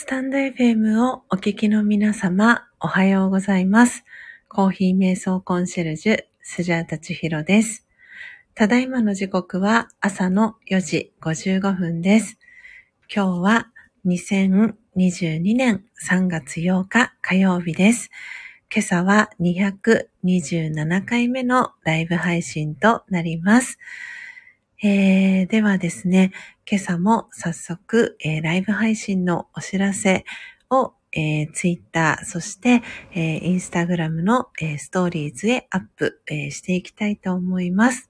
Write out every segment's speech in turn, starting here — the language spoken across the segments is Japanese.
スタンド FM をお聞きの皆様、おはようございます。コーヒー瞑想コンシェルジュ、スジャータチヒロです。ただいまの時刻は朝の4時55分です。今日は2022年3月8日火曜日です。今朝は227回目のライブ配信となります。えー、ではですね、今朝も早速、えーライブ配信のお知らせを、えー、ツイッター、そして、えーインスタグラムの、えーストーリーズへアップ、えーしていきたいと思います。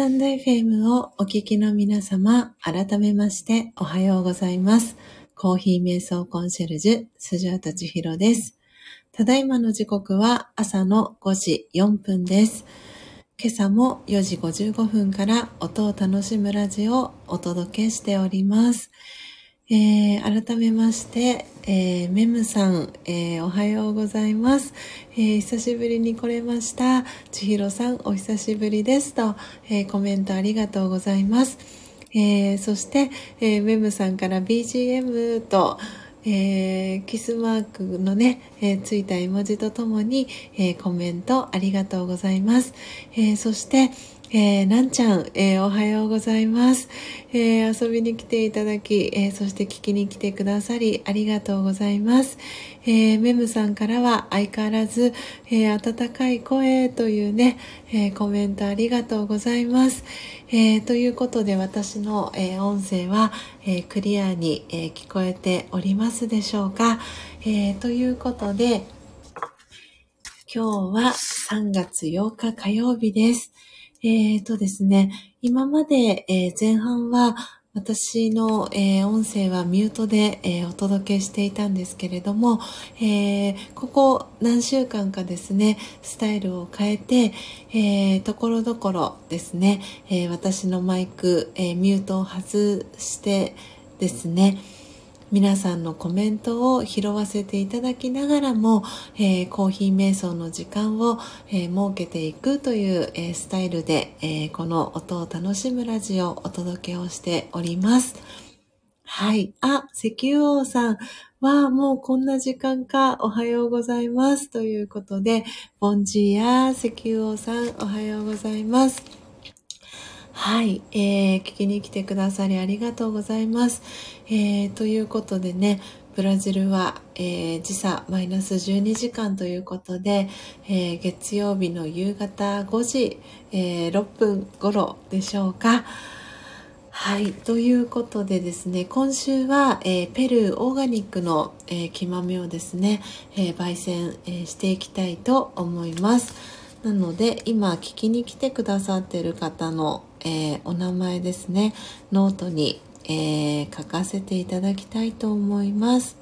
タンド FM をお聞きの皆様、改めましておはようございます。コーヒー瞑想コンシェルジュ、スジャータチヒロです。ただいまの時刻は朝の5時4分です。今朝も4時55分から音を楽しむラジオをお届けしております。えー、改めまして、えー、メムさん、えー、おはようございます、え久しぶりに来れました。千尋さん、お久しぶりですと、えコメントありがとうございます。えそして、えメムさんから BGM と、えキスマークのね、えついた絵文字とともに、えコメントありがとうございます。えそして、えー、なんちゃん、えー、おはようございます、えー、遊びに来ていただき、えそして聞きに来てくださり、ありがとうございます。えメムさんからは相変わらず、え温かい声というね、えコメントありがとうございます。えということで私の、え音声は、えクリアに、え聞こえておりますでしょうか。えということで、今日は3月8日火曜日です。えっ、ー、とですね、今まで、えー、前半は私の、えー、音声はミュートで、えー、お届けしていたんですけれども、えー、ここ何週間かですね、スタイルを変えて、えところどころですね、え私のマイク、えミュートを外してですね、皆さんのコメントを拾わせていただきながらも、えー、コーヒー瞑想の時間を、えー、設けていくという、えー、スタイルで、えこの音を楽しむラジオをお届けをしております。はい。あ、石油王さんはもうこんな時間かおはようございます。ということで、ボンジーや石油王さんおはようございます。はい、えー、聞きに来てくださりありがとうございます。えー、ということでね、ブラジルは、えー、時差マイナス12時間ということで、えー、月曜日の夕方5時、え、6分頃でしょうか。はい。ということでですね、今週は、えー、ペルーオーガニックの、えー、木豆をですね、えー、焙煎、えしていきたいと思います。なので、今聞きに来てくださってる方の、え、お名前ですねノートに、えー、書かせていただきたいと思います。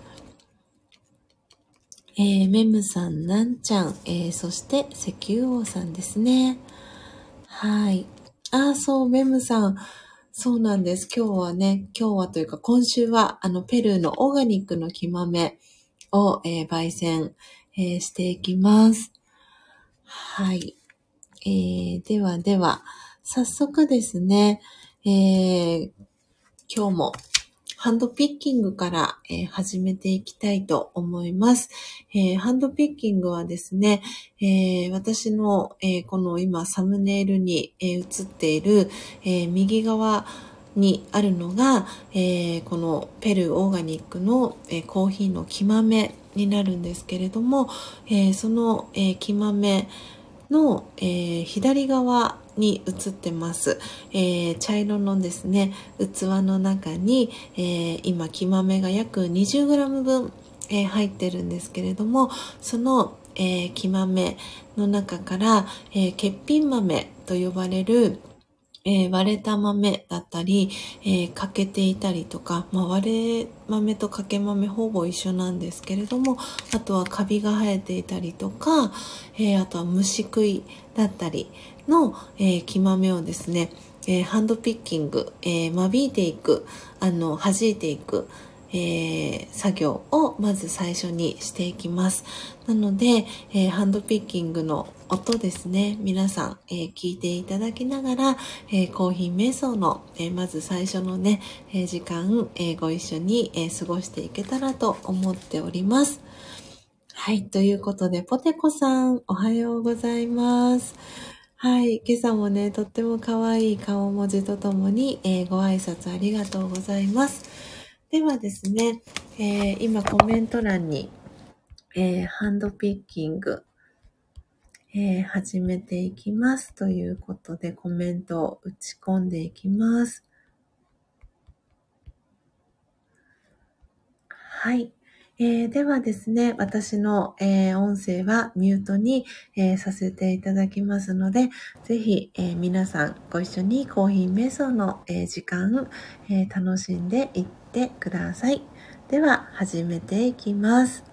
えー、メムさん、なんちゃん、えー、そして石油王さんですね。はい。あ、そう、メムさん。そうなんです。今日はね、今日はというか今週は、あの、ペルーのオーガニックの木豆を、えー、焙煎、えー、していきます。はい。えー、ではでは、早速ですね、えー、今日もハンドピッキングから、えー、始めていきたいと思います。えー、ハンドピッキングはですね、えー、私の、えこの今サムネイルに、え映っている、え右側にあるのが、えこのペルーオーガニックの、えコーヒーの木豆になるんですけれども、えその、え木豆の、え左側に映ってます、えー、茶色のですね器の中に、えー、今木豆が約 20g 分、えー、入ってるんですけれどもその、えー、木豆の中から、えー、欠品豆と呼ばれるえー、割れた豆だったり、えー、欠けていたりとか、まあ、割れ豆とかけ豆ほぼ一緒なんですけれども、あとはカビが生えていたりとか、えー、あとは虫食いだったりの、え木豆をですね、えハンドピッキング、え間引いていく、あの、弾いていく、えー、作業をまず最初にしていきます。なので、えー、ハンドピッキングの音ですね、皆さん、えー、聞いていただきながら、えコーヒー瞑想の、えまず最初のね、え時間、えご一緒に、え過ごしていけたらと思っております。はい、ということで、ポテコさん、おはようございます。はい。今朝もね、とっても可愛い顔文字とともに、えー、ご挨拶ありがとうございます。ではですね、えー、今コメント欄に、えー、ハンドピッキング、え、始めていきますということでコメントを打ち込んでいきます。はい。えーではですね、私の、えー音声はミュートに、えーさせていただきますので、ぜひ、え皆さんご一緒にコーヒー瞑想の、え時間、え楽しんでいってください。では、始めていきます。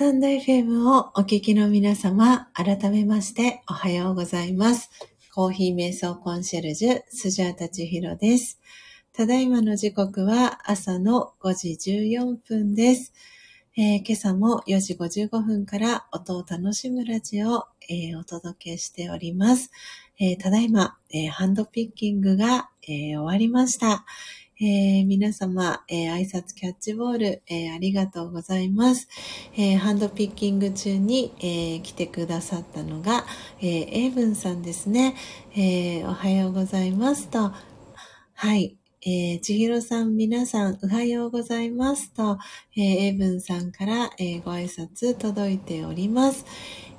タンド FM をお聞きの皆様、改めましておはようございます。コーヒー瞑想コンシェルジュ、スジャータチヒロです。ただいまの時刻は朝の5時14分です。えー、今朝も4時55分から音を楽しむラジオを、えー、お届けしております。えー、ただいま、ハンドピッキングが、終わりました。えー、皆様、えー、挨拶キャッチボール、えー、ありがとうございます。えハンドピッキング中に、え来てくださったのが、えー、エイブンさんですね。えおはようございますと。はい。えー、ちひろさん、皆さん、おはようございますと、えー、エイブンさんから、えー、ご挨拶届いております。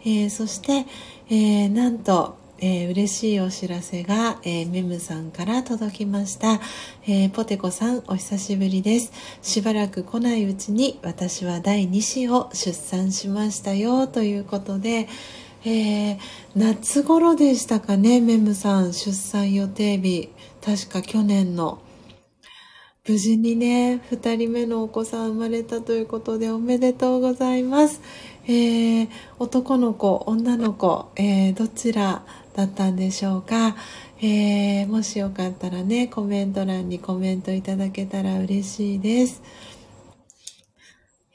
えー、そして、えー、なんと、えー、嬉しいお知らせが、えー、メムさんから届きました、えー、ポテコさんお久しぶりです。しばらく来ないうちに私は第2子を出産しましたよということで、えー、夏頃でしたかねメムさん出産予定日。確か去年の。無事にね、二人目のお子さん生まれたということでおめでとうございます。えー、男の子、女の子、えー、どちらだったんでしょうか、えー、もしよかったらねコメント欄にコメントいただけたら嬉しいです。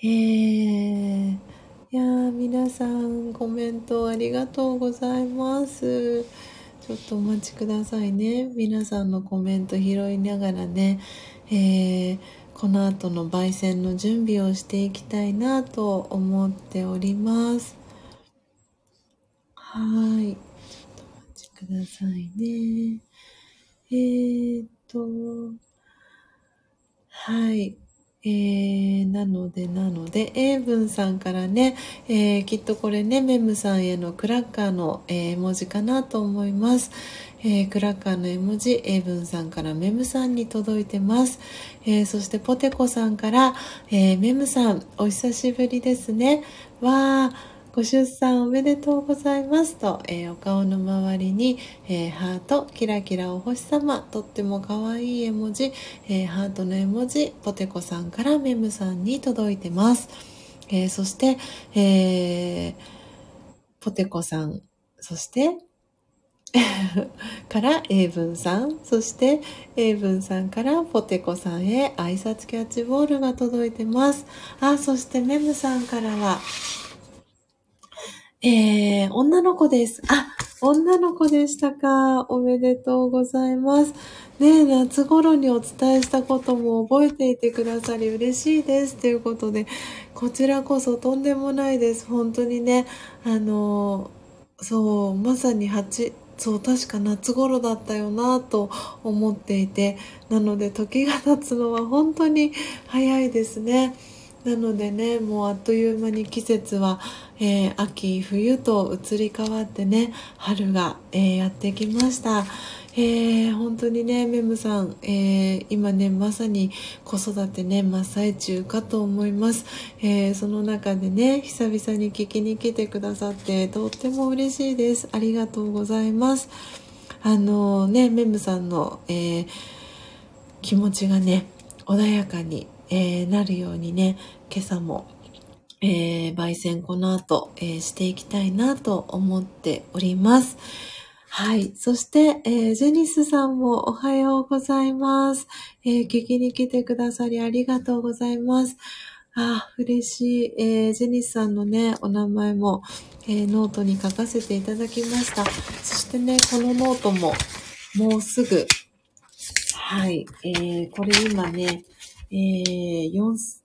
えー、いや皆さんコメントありがとうございます。ちょっとお待ちくださいね。皆さんのコメント拾いながらね、えー、この後の焙煎の準備をしていきたいなと思っております。はい。くださいね。えー、っと、はい。えー、なので、なので、英文さんからね、えー、きっとこれね、メムさんへのクラッカーの、えー、文字かなと思います。えー、クラッカーの絵文字、英文さんからメムさんに届いてます。えー、そしてポテコさんから、えー、メムさん、お久しぶりですね。わー、ご出産おめでとうございますと、えー、お顔の周りに、えー、ハート、キラキラお星様、とっても可愛い絵文字、えー、ハートの絵文字、ポテコさんからメムさんに届いてます。えそして、えポテコさん、そして から英文さん、そして英文さんからポテコさんへ挨拶キャッチボールが届いてます。あ、そしてメムさんからは、えー、女の子です。あ、女の子でしたか。おめでとうございます。ねえ夏頃にお伝えしたことも覚えていてくださり嬉しいです。ということで、こちらこそとんでもないです。本当にね、あの、そう、まさに8、そう、確か夏頃だったよなと思っていて、なので時が経つのは 本当に早いですね。なのでね、もうあっという間に季節はえー、秋冬と移り変わってね春が、えー、やってきました、えー、本当にねメムさん、え今ねまさに子育てね真っ最中かと思います、えその中でね久々に聞きに来てくださってとっても嬉しいです。ありがとうございます。あのねメムさんの、え気持ちがね穏やかに、えなるようにね今朝もえー、焙煎この後、えー、していきたいなと思っております。はい。そして、えー、ジェニスさんもおはようございます。えー、聞きに来てくださりありがとうございます。あ、嬉しい。えー、ジェニスさんのね、お名前も、えー、ノートに書かせていただきました。そしてね、このノートも、もうすぐ、はい。えー、これ今ね、えー、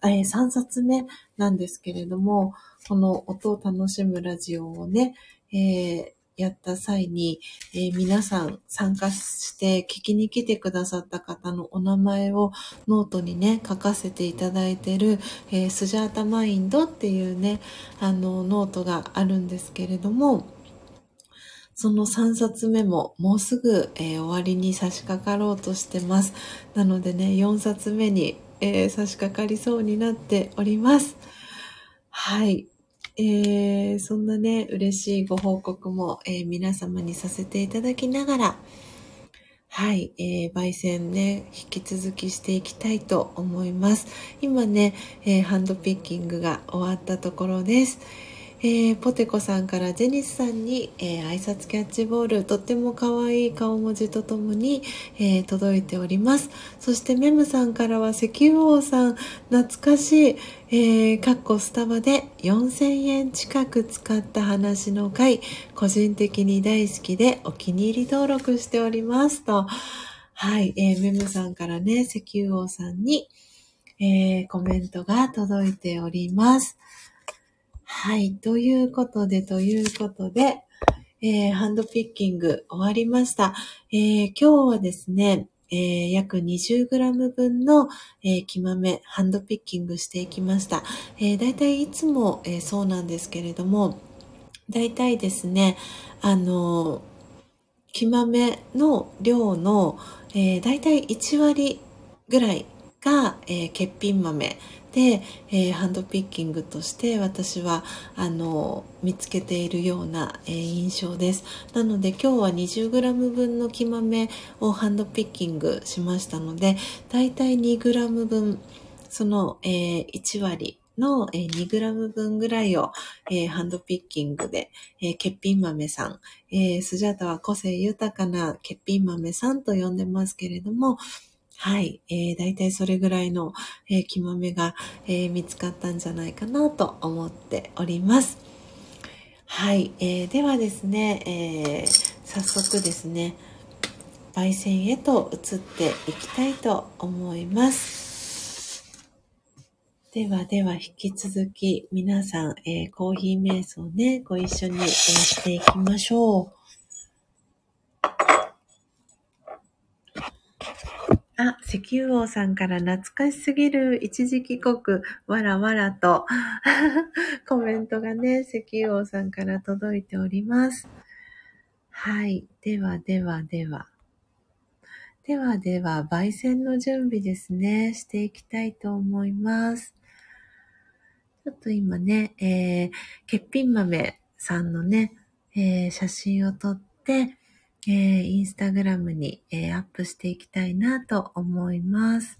3冊目なんですけれども、この音を楽しむラジオをね、えー、やった際に、えー、皆さん参加して聞きに来てくださった方のお名前をノートにね、書かせていただいてる、えー、スジャータマインドっていうね、あの、ノートがあるんですけれども、その3冊目ももうすぐ、えー、終わりに差し掛かろうとしてます。なのでね、4冊目に、えー、差し掛かりそうになっております。はい。えー、そんなね、嬉しいご報告も、えー、皆様にさせていただきながら、はい、えー、焙煎ね、引き続きしていきたいと思います。今ね、えー、ハンドピッキングが終わったところです。えー、ポテコさんからジェニスさんに、えー、挨拶キャッチボール、とっても可愛い顔文字とともに、えー、届いております。そしてメムさんからは石油王さん、懐かしい、えー、かっこスタバで4000円近く使った話の回、個人的に大好きでお気に入り登録しておりますと、はい、えー、メムさんからね、石油王さんに、えー、コメントが届いております。はい。ということで、ということで、えー、ハンドピッキング終わりました。えー、今日はですね、えー、約 20g 分の、えー、木豆、ハンドピッキングしていきました。えー、だいたいいつも、えー、そうなんですけれども、だいたいですね、あの木豆の量の、えー、だいたい1割ぐらいが、えー、欠品豆で、えー、ハンドピッキングとして私はあの見つけているような、えー、印象です。なので今日は 20g 分の木豆をハンドピッキングしましたのでだいたい 2g 分その、えー、1割の、え 2g 分ぐらいを、えー、ハンドピッキングで、えー、欠品豆さん、えー、スジャタは個性豊かな欠品豆さんと呼んでますけれども、はい。えー、大体それぐらいの、えー、木豆が、えー、見つかったんじゃないかなと思っております。はい。えー、ではですね、えー、早速ですね、焙煎へと移っていきたいと思います。ではでは引き続き皆さん、えー、コーヒー瞑想ね、ご一緒に、えー、していきましょう。あ、石油王さんから懐かしすぎる一時帰国、わらわらと コメントがね、石油王さんから届いております。はい。ではではでは。ではでは、焙煎の準備ですね、していきたいと思います。ちょっと今ね、えー、欠品豆さんのね、えー、写真を撮って、えー、インスタグラムに、えー、アップしていきたいなと思います。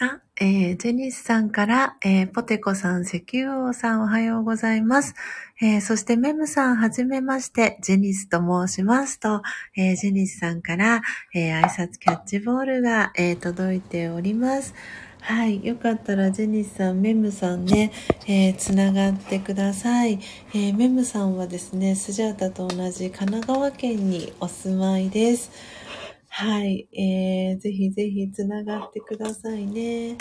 あ、えー、ジェニスさんから、えー、ポテコさん、石油王さんおはようございます。えー、そしてメムさん、はじめまして、ジェニスと申しますと、え、ジェニスさんから、え、挨拶キャッチボールが、え、届いております。はい。よかったら、ジェニスさん、メムさんね、えー、つながってください。えー、メムさんはですね、スジャータと同じ神奈川県にお住まいです。はい。えー、ぜひぜひつながってくださいね。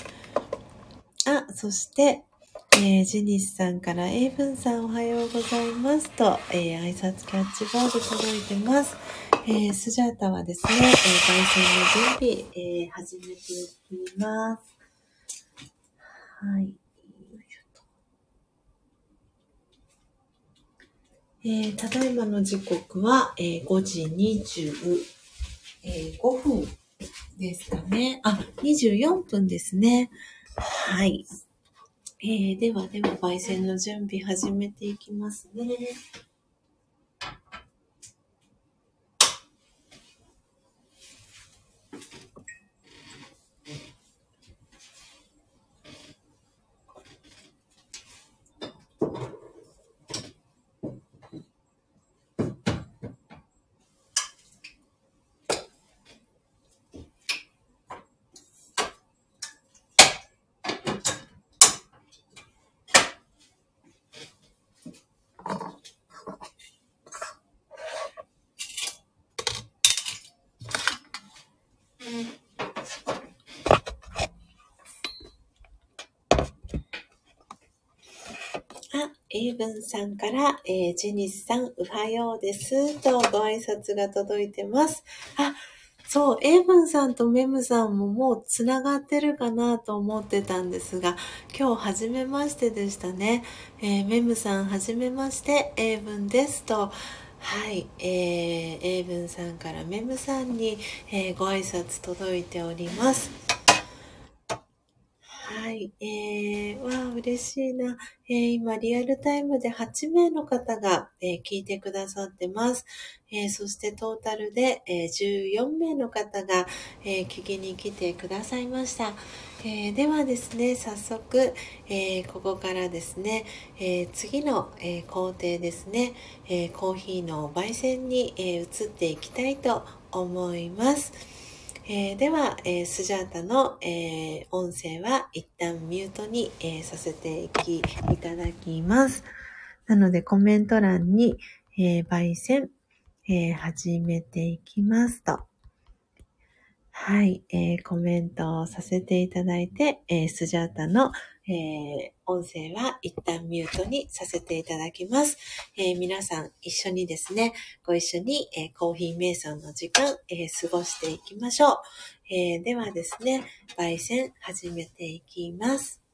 あ、そして、えー、ジニスさんから、エイブンさんおはようございますと、えー、挨拶キャッチボール届いてます。えー、スジャータはですね、えー、焙煎の準備、えー、始めていきます。はい。えー、ただいまの時刻は、えー、5時25、えー、分ですかね。あ、24分ですね。はい。えー、ではでは、焙煎の準備始めていきますね。イーブンさんから、えー、ジェニスさん、おはようです。とご挨拶が届いてます。あ、そう、エイブンさんとメムさんももうつながってるかなと思ってたんですが、今日初めましてでしたね。えー、メムさん初めまして、エイブンですと、はい、えー、エイブンさんからメムさんに、えー、ご挨拶届いております。はい。えー、わあ、嬉しいな。えー、今、リアルタイムで8名の方が、えー、聞いてくださってます。えー、そしてトータルで、えー、14名の方が、えー、聞きに来てくださいました。えー、ではですね、早速、えー、ここからですね、えー、次の、え工程ですね、えコーヒーの焙煎に、え移っていきたいと思います。えー、では、えー、スジャータの、えー、音声は一旦ミュートに、えさせていきいただきます。なのでコメント欄に、え焙煎、え始めていきますと。はい、えー、コメントをさせていただいて、え、スジャータの、え、音声は一旦ミュートにさせていただきます。え皆さん一緒にですね、ご一緒に、えコーヒー瞑想の時間、え過ごしていきましょう。えではですね、焙煎始めていきます。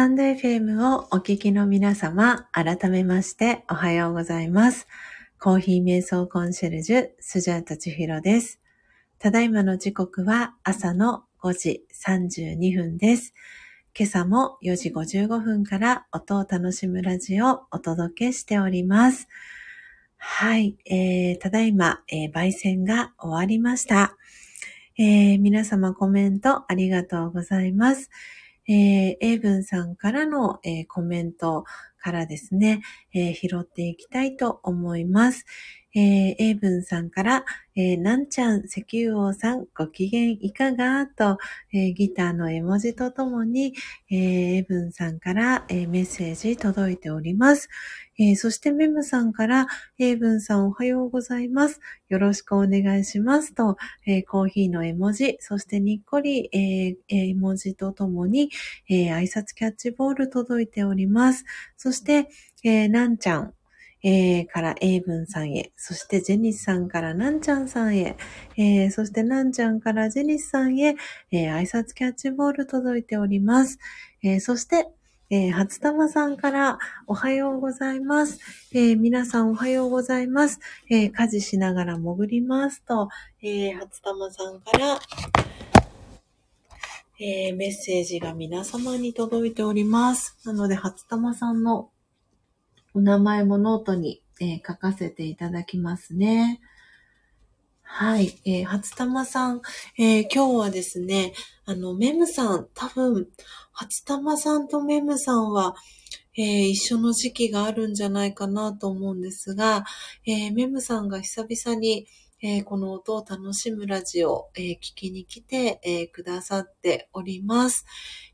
タンド FM をお聞きの皆様、改めましておはようございます。コーヒー瞑想コンシェルジュ、スジャータチヒロです。ただいまの時刻は朝の5時32分です。今朝も4時55分から音を楽しむラジオをお届けしております。はい、えー、ただいま、えー、焙煎が終わりました。えー、皆様コメントありがとうございます。えー、ブンさんからの、えー、コメントからですね、えー、拾っていきたいと思います。えー、英文さんから、えー、なんちゃん、石油王さん、ご機嫌いかが？と、えー、ギターの絵文字とともに、えー、英文さんから、えー、メッセージ届いております。えー、そしてメムさんから、英文さんおはようございます。よろしくお願いしますと、えー、コーヒーの絵文字、そしてにっこり、えー、絵文字とともに、えー、挨拶キャッチボール届いております。そして、えー、なんちゃん、えー、から英文さんへ、そしてジェニスさんからなんちゃんさんへ、えー、そしてなんちゃんからジェニスさんへ、えー、挨拶キャッチボール届いております。えー、そして、えー、初玉さんからおはようございます。えー、皆さんおはようございます。えー、家事しながら潜りますと、えー、初玉さんから、えー、メッセージが皆様に届いております。なので、初玉さんのお名前もノートに、えー、書かせていただきますね。はい。えー、初玉さん、えー、今日はですね、あの、メムさん、多分、初玉さんとメムさんは、えー、一緒の時期があるんじゃないかなと思うんですが、えー、メムさんが久々に、えー、この音を楽しむラジオ、えー、聞きに来て、えー、くださっております。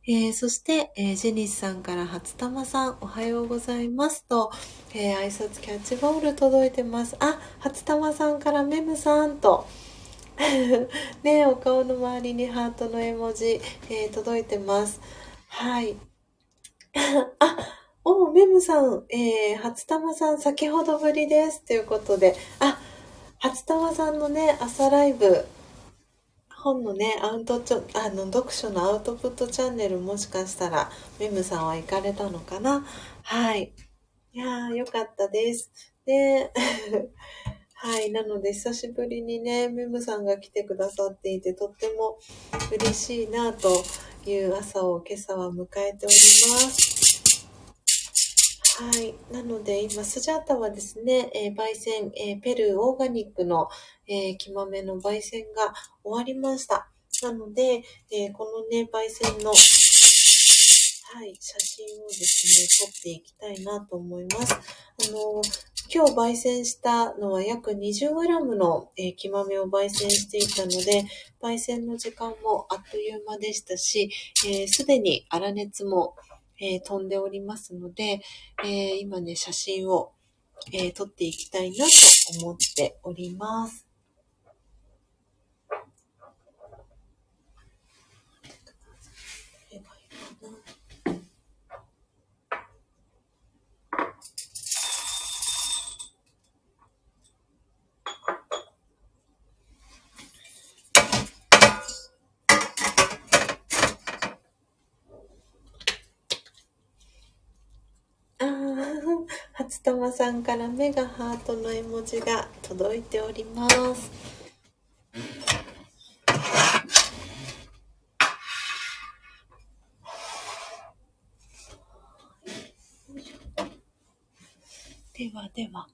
えそして、えジェニスさんから初玉さんおはようございますと、え挨拶キャッチボール届いてます。あ、初玉さんからメムさんと、ねお顔の周りにハートの絵文字、え届いてます。はい。あ、おメムさん、えー、初玉さん先ほどぶりです。ということで、あ、初玉さんのね、朝ライブ、本のね、アウトちょ、あの、読書のアウトプットチャンネルもしかしたら、メムさんは行かれたのかな？はい。いやー、よかったです。で、はい。なので、久しぶりにね、メムさんが来てくださっていて、とっても嬉しいなという朝を今朝は迎えております。はい。なので、今、スジャータはですね、えー、焙煎、えー、ペルーオーガニックの、えー、木豆の焙煎が終わりました。なので、えこのね、焙煎の、はい、写真をですね、撮っていきたいなと思います。あの今日焙煎したのは約 20g の、え木豆を焙煎していたので、焙煎の時間もあっという間でしたし、す、えー、で、に粗熱もえー、飛んでおりますので、えー、今ね、写真を、えー、撮っていきたいなと思っております。初玉さんから目がハートの絵文字が届いております。ではでは。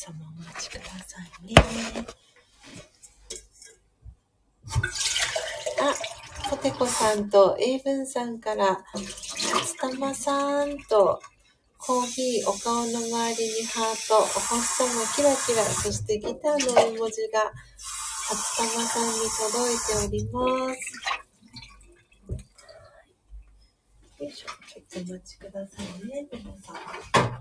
様お待ちくださいね。あ、ポテコさんと英文さんから、つたまさんと、コーヒー、お顔の周りにハート、お星様キラキラ、そしてギターの絵文字が、初玉さんに届いております。よいしょ、ちょっとお待ちくださいね、皆さん。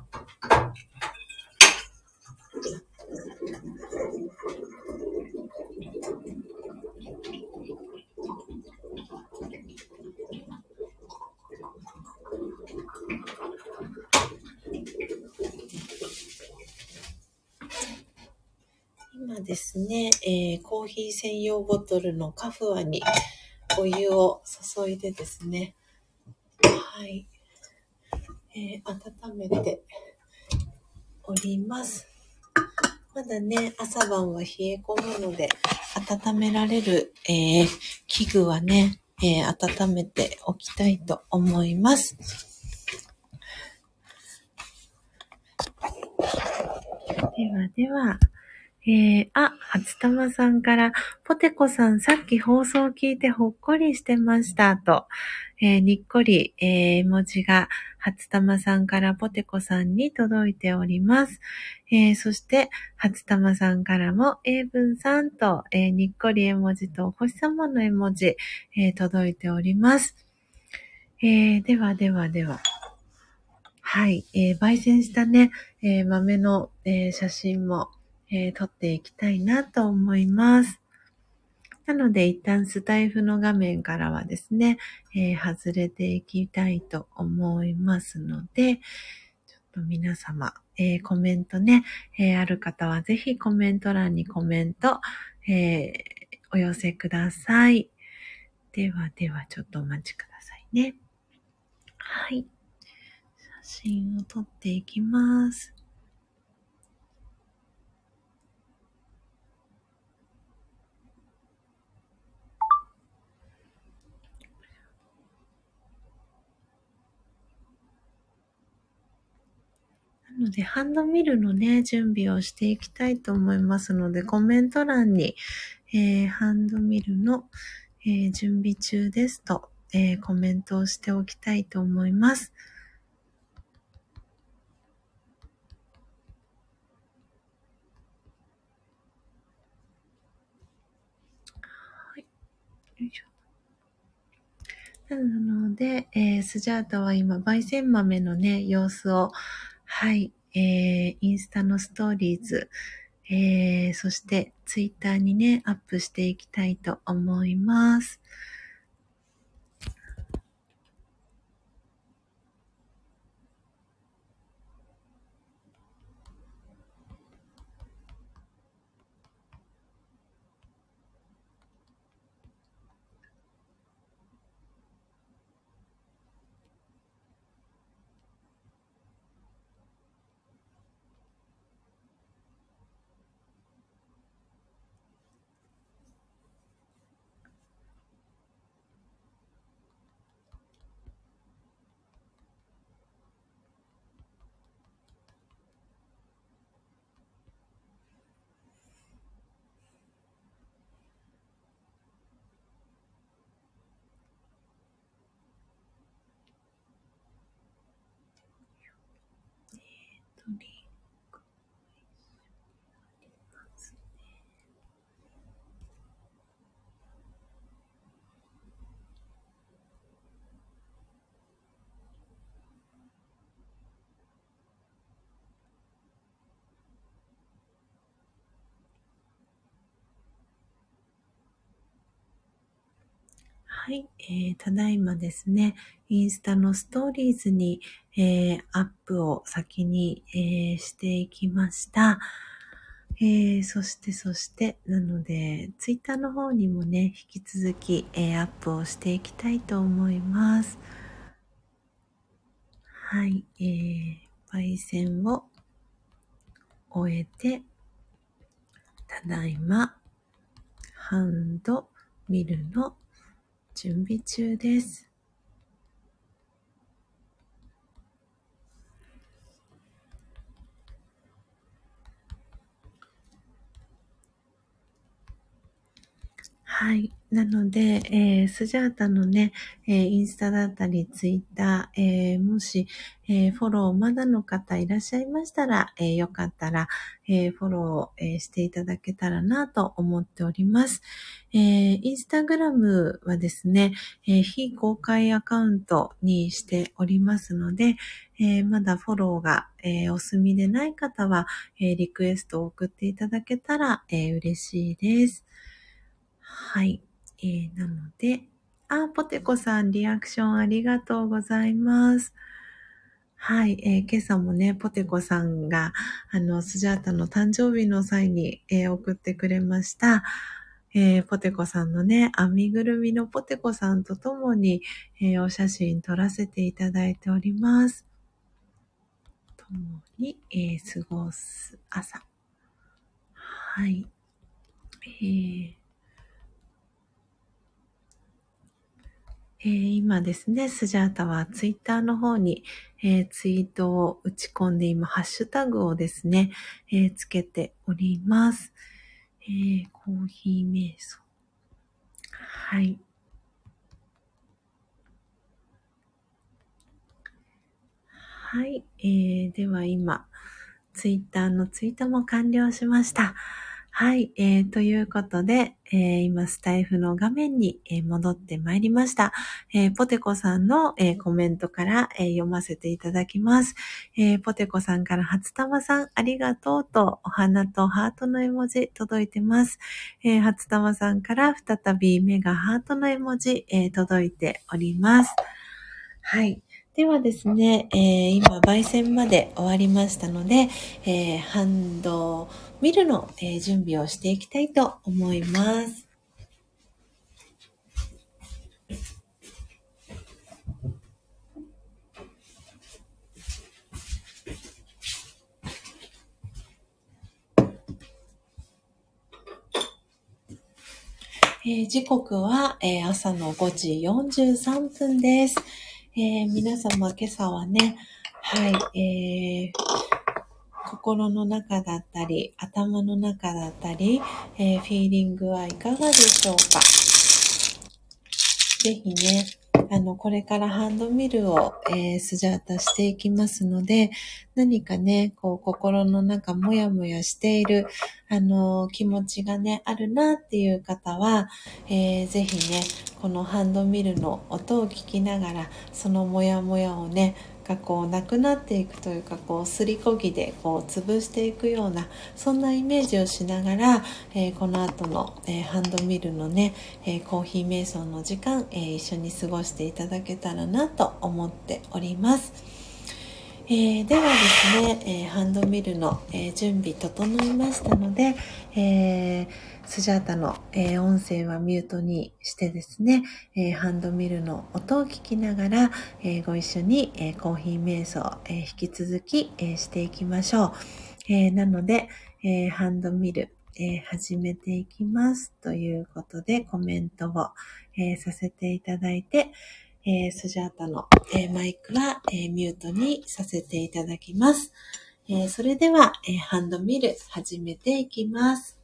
今ですね、えー、コーヒー専用ボトルのカフアにお湯を注いでですね、はい、えー、温めております。まだね、朝晩は冷え込むので、温められる、えー、器具はね、えー、温めておきたいと思います。ではでは、えー、あ、初玉さんから、ポテコさんさっき放送聞いてほっこりしてましたと、えー、にっこり、えー、文字が初玉さんからポテコさんに届いております。えー、そして、初玉さんからも、英文さんと、え、にっこり絵文字とお星様の絵文字、え、届いております。え、ではではでは。はい、え、焙煎したね、え、豆の、え、写真も、え、撮っていきたいなと思います。なので、一旦スタイフの画面からはですね、えー、外れていきたいと思いますので、ちょっと皆様、えー、コメントね、えー、ある方はぜひコメント欄にコメント、えお寄せください。ではでは、ちょっとお待ちくださいね。はい。写真を撮っていきます。なので、ハンドミルのね、準備をしていきたいと思いますので、コメント欄に、えー、ハンドミルの、えー、準備中ですと、えー、コメントをしておきたいと思います。はい。よいしょ。なので、えー、スジャータは今、焙煎豆のね、様子を、はい。えー、インスタのストーリーズ、えー、そしてツイッターにね、アップしていきたいと思います。はい、えー、ただいまですね、インスタのストーリーズに、えー、アップを先に、えー、していきました。えー、そしてそして、なので、ツイッターの方にもね、引き続き、えー、アップをしていきたいと思います。はい、えー、焙煎を終えて、ただいま、ハンドミルの準備中です。はい。なので、えー、スジャータのね、えー、インスタだったり、ツイッター、えー、もし、えフォローまだの方いらっしゃいましたら、えよかったら、えフォロー、えしていただけたらなと思っております。えインスタグラムはですね、え非公開アカウントにしておりますので、えまだフォローが、えお済みでない方は、えリクエストを送っていただけたら、え嬉しいです。はい。えー、なので、あ、ポテコさん、リアクションありがとうございます。はい、えー、今朝もね、ポテコさんが、あの、スジャータの誕生日の際に、えー、送ってくれました。えー、ポテコさんのね、編みぐるみのポテコさんとともに、えー、お写真撮らせていただいております。共に、え、過ごす朝。はい。えーえー、今ですね、スジャータはツイッターの方に、えー、ツイートを打ち込んで今、ハッシュタグをですね、えー、つけております。え、コーヒー瞑想。はい。はい。えー、では今、ツイッターのツイートも完了しました。はい、えー、ということで、えー、今、スタイフの画面に、えー、戻ってまいりました。えー、ポテコさんの、えー、コメントから、えー、読ませていただきます。えー、ポテコさんから初玉さんありがとうと、お花とハートの絵文字届いてます。えー、初玉さんから再び目がハートの絵文字、えー、届いております。はい。ではですね、えー、今、焙煎まで終わりましたので、えー、ハンドミルの、えー、準備をしていきたいと思います。えー、時刻は、えー、朝の5時43分です。えー、皆様今朝はね、はい、えー、心の中だったり、頭の中だったり、えー、フィーリングはいかがでしょうか？ぜひね、あの、これからハンドミルを、えー、スジャータしていきますので、何かね、こう、心の中もやもやしている、あの、気持ちがね、あるなっていう方は、えー、ぜひね、このハンドミルの音を聞きながら、そのもやもやをね、がこうなくなっていくというかこうすりこぎでこう潰していくようなそんなイメージをしながら、えー、この後の、えー、ハンドミルのね、えー、コーヒー瞑想の時間、え一緒に過ごしていただけたらなと思っております。えー、ではですね、えー、ハンドミルの、えー、準備整いましたので、えスジャータの、え、音声はミュートにしてですね、え、ハンドミルの音を聞きながら、え、ご一緒に、えコーヒー瞑想、え引き続き、えしていきましょう。えなので、えハンドミル、え始めていきますということでコメントを、えさせていただいて、えスジャータの、えマイクは、えミュートにさせていただきます。えそれでは、えハンドミル始めていきます。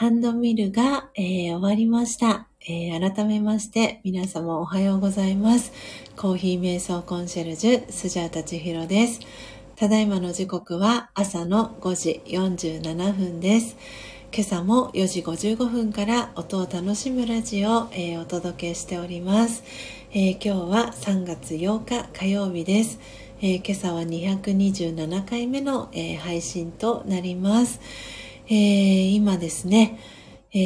ハンドミルが、えー、終わりました。えー、改めまして、皆様おはようございます。コーヒー瞑想コンシェルジュ、スジャータチヒロです。ただいまの時刻は朝の5時47分です。今朝も4時55分から音を楽しむラジオを、えー、お届けしております、えー、今日は3月8日火曜日です。え今朝は227回目の、配信となります。えー、今ですね、え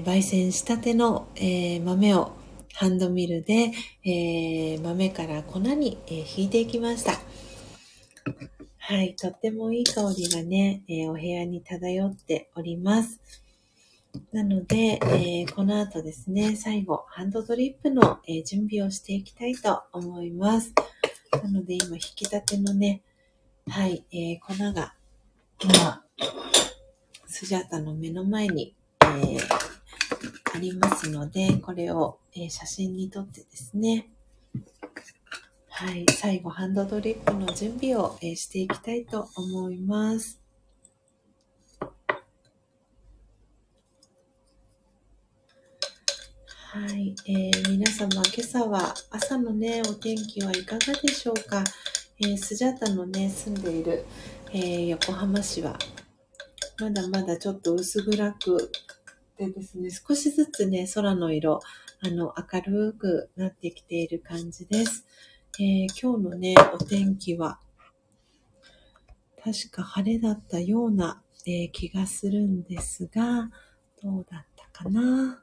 ー、焙煎したての、えー、豆をハンドミルで、え豆から粉に、え引いていきました。はい、とってもいい香りがね、えお部屋に漂っております。なので、えこの後ですね、最後、ハンドドリップの、え準備をしていきたいと思います。なので今、引き立てのね、はい、え粉が今、スジャータの目の前に、えー、ありますので、これを、えー、写真に撮ってですね、はい、最後ハンドドリップの準備を、えー、していきたいと思います。はい、えー、皆様、今朝は朝のね、お天気はいかがでしょうか？えー、スジャータのね、住んでいる、えー、横浜市はまだまだちょっと薄暗くでですね、少しずつね、空の色、あの、明るくなってきている感じです。えー、今日のね、お天気は、確か晴れだったような、えー、気がするんですが、どうだったかな？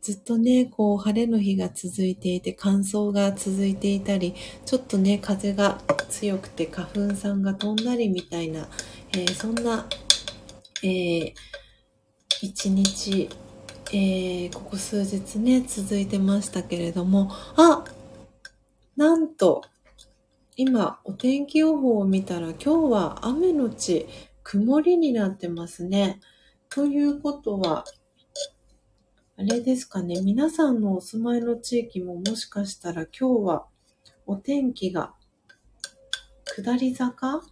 ずっとね、こう、晴れの日が続いていて、乾燥が続いていたり、ちょっとね、風が強くて花粉さんが飛んだりみたいな、えー、そんな、えー、一日、えー、ここ数日ね、続いてましたけれども、あなんと、今、お天気予報を見たら、今日は雨のち曇りになってますね。ということは、あれですかね、皆さんのお住まいの地域ももしかしたら今日はお天気が下り坂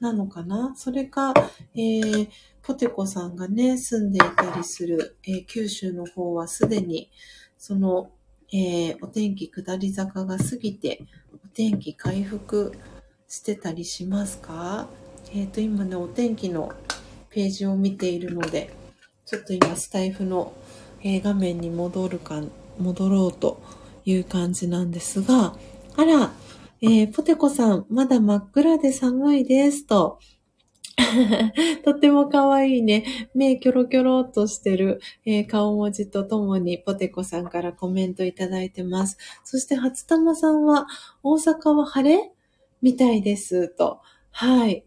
なのかな？それか、えー、ポテコさんがね、住んでいたりする、えー、九州の方はすでに、その、えー、お天気下り坂が過ぎて、お天気回復してたりしますか？えっ、と、今ね、お天気のページを見ているので、ちょっと今、スタイフの、え画面に戻るか、戻ろうという感じなんですが、あら、えー、ポテコさん、まだ真っ暗で寒いですと。とっても可愛いね。目キョロキョロっとしてる、えー、顔文字とともにポテコさんからコメントいただいてます。そして初玉さんは大阪は晴れみたいですと。はい。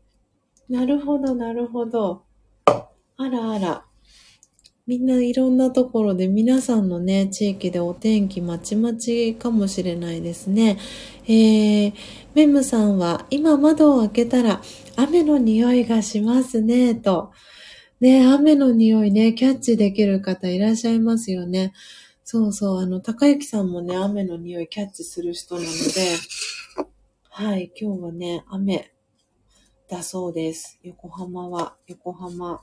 なるほど、なるほど。あらあら。みんないろんなところで皆さんのね、地域でお天気まちまちかもしれないですね。えー、メムさんは今窓を開けたら雨の匂いがしますね、と。ね、雨の匂いね、キャッチできる方いらっしゃいますよね。そうそう、あの、高幸さんもね、雨の匂いキャッチする人なので、はい、今日はね、雨だそうです。横浜は、横浜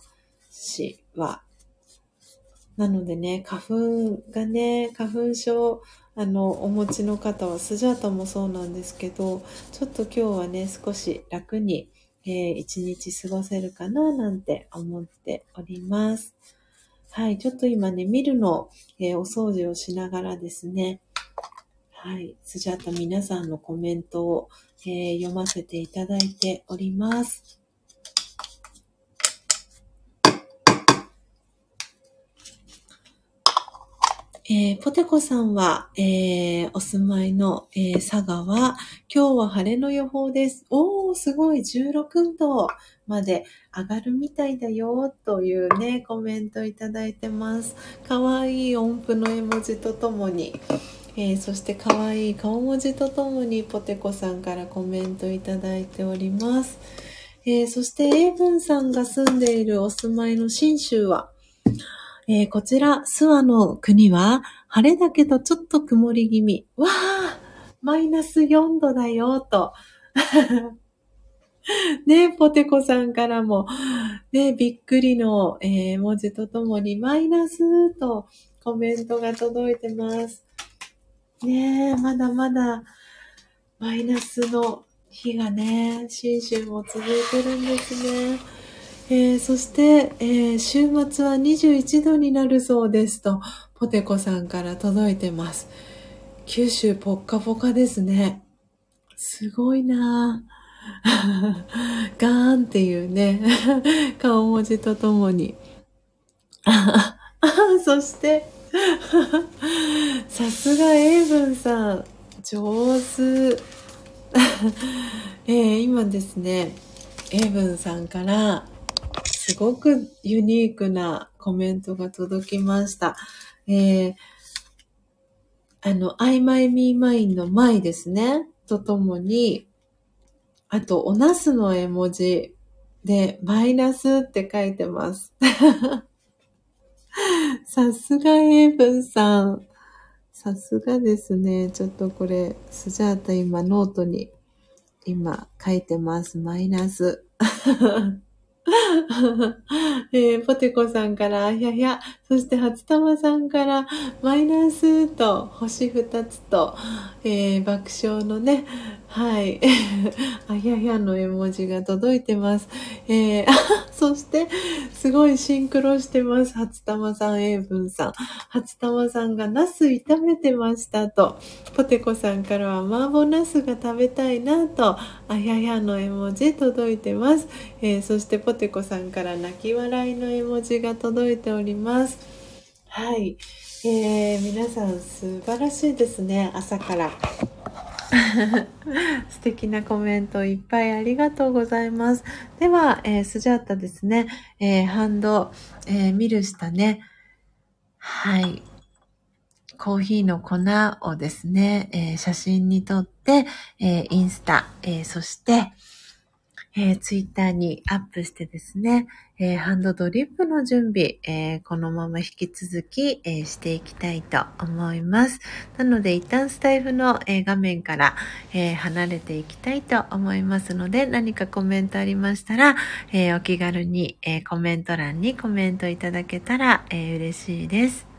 市はなのでね、花粉がね、花粉症、あの、お持ちの方は、スジャータもそうなんですけど、ちょっと今日はね、少し楽に、えー、一日過ごせるかな、なんて思っております。はい、ちょっと今ね、見るの、えー、お掃除をしながらですね、はい、スジャータ皆さんのコメントを、えー、読ませていただいております。えー、ポテコさんは、えー、お住まいの、えー、佐賀は、今日は晴れの予報です。おー、すごい、16度まで上がるみたいだよ、というね、コメントいただいてます。かわいい音符の絵文字とともに、えー、そしてかわいい顔文字とともに、ポテコさんからコメントいただいております。えそして、エイブンさんが住んでいるお住まいの新州は、えー、こちら、諏訪の国は、晴れだけどちょっと曇り気味。わあマイナス4度だよ、と。ねポテコさんからも、ね、びっくりの、えー、文字とともにマイナスとコメントが届いてます。ねまだまだマイナスの日がね、新春も続いてるんですね。えー、そして、えー、週末は21度になるそうですと、ポテコさんから届いてます。九州ポッカポカですね。すごいな ガーンっていうね、顔文字とともに。そして、さすがエイブンさん、上手。えー、今ですね、エイブンさんから、すごくユニークなコメントが届きました。えー、あの、I my me mine の my ですね。とともに、あと、おなすの絵文字で、マイナスって書いてます。さすがエイブンさん。さすがですね。ちょっとこれ、スジャータ今ノートに今書いてます。マイナス。えー、ポテコさんから、あやや、そして初玉さんから、マイナスと、星二つと、えー、爆笑のね、はい、あややの絵文字が届いてます。えー、そして、すごいシンクロしてます。初玉さん、英文さん。初玉さんがナス炒めてましたと、ポテコさんからは麻婆ナスが食べたいなと、あややの絵文字届いてます。えー、そしてポテコさんから泣き笑いの絵文字が届いております。はい。えー、皆さん素晴らしいですね、朝から。素敵なコメントいっぱいありがとうございます。では、えー、スジャータですね、えー、ハンド、えー、ミルしたね、はい、コーヒーの粉をですね、えー、写真に撮って、えー、インスタ、えー、そして、えー、ツイッターにアップしてですね、えー、ハンドドリップの準備、えー、このまま引き続き、えー、していきたいと思います。なので、一旦スタイフの、え画面から、え離れていきたいと思いますので、何かコメントありましたら、えお気軽に、えコメント欄にコメントいただけたら、え嬉しいです。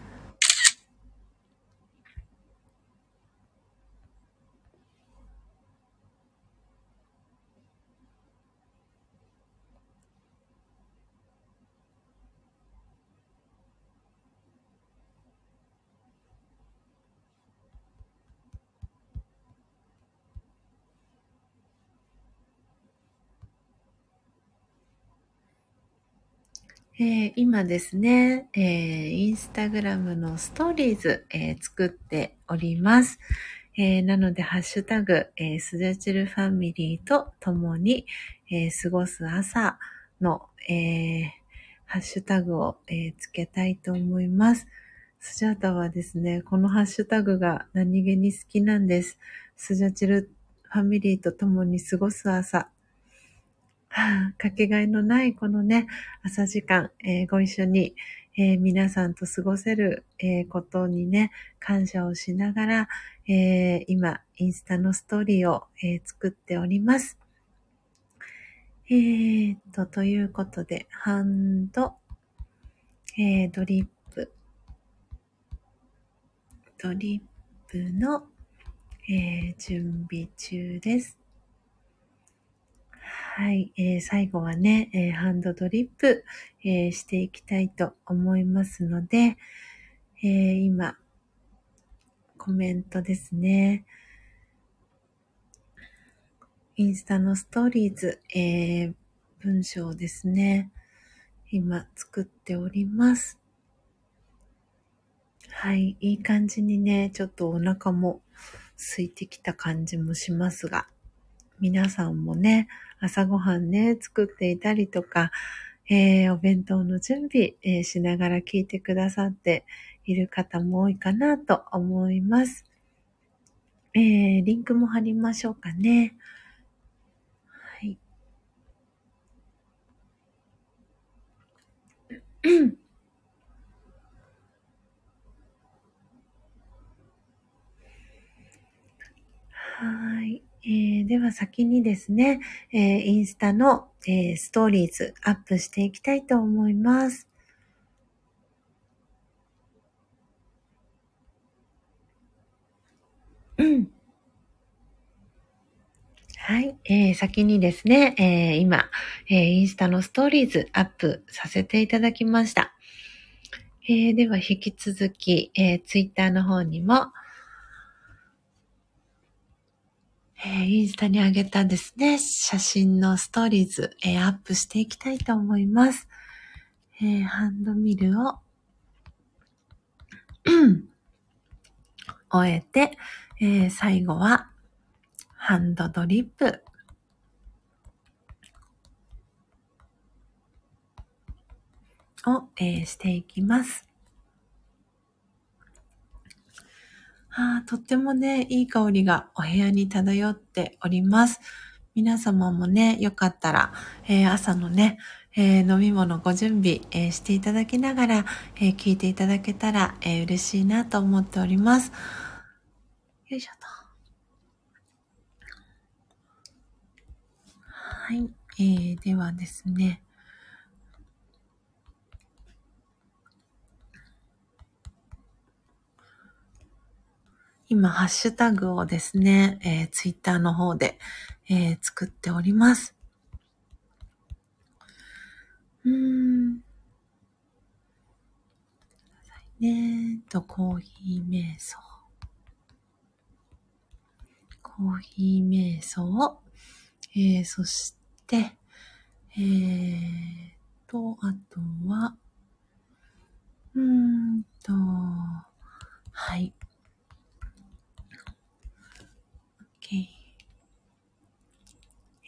えー、今ですね、えー、インスタグラムのストーリーズ、えー、作っております。えー、なので、ハッシュタグ、えー、スジャチルファミリーと共に、えー、過ごす朝の、えー、ハッシュタグを、えー、つけたいと思います。スジャータはですね、このハッシュタグが何気に好きなんです。スジャチルファミリーと共に過ごす朝。かけがえのないこのね、朝時間、えー、ご一緒に、えー、皆さんと過ごせる、えー、ことにね、感謝をしながら、え今、インスタのストーリーを、え作っております。えー、っと、ということで、ハンド、えドリップ、ドリップの、え準備中です。はい、えー、最後はね、えー、ハンドドリップ、えー、していきたいと思いますので、え今、コメントですね。インスタのストーリーズ、え文章ですね。今作っております。はい、いい感じにね、ちょっとお腹も空いてきた感じもしますが、皆さんもね、朝ごはんね、作っていたりとか、えー、お弁当の準備、えー、しながら聞いてくださっている方も多いかなと思います。えー、リンクも貼りましょうかね。はい。はい。えー、では先にですね、えー、インスタの、えー、ストーリーズアップしていきたいと思います。うん。はい、えー、先にですね、えー、今、えー、インスタのストーリーズアップさせていただきました。えー、では引き続き、えー、ツイッターの方にも、えー、インスタに上げたですね、写真のストーリーズ、えー、アップしていきたいと思います。えー、ハンドミルを、終えて、えー、最後は、ハンドドリップ。を、えー、していきます。あとってもね、いい香りがお部屋に漂っております。皆様もね、よかったら、えー、朝のね、えー、飲み物ご準備、えー、していただきながら、え聞いていただけたら、え嬉しいなと思っております。よいしょと。はい、えー、ではですね、今、ハッシュタグをですね、えー、ツイッターの方で、えー、作っております。うーん。ねと、コーヒー瞑想。コーヒー瞑想。えー、そして、えーと、あとは、うーんと、はい。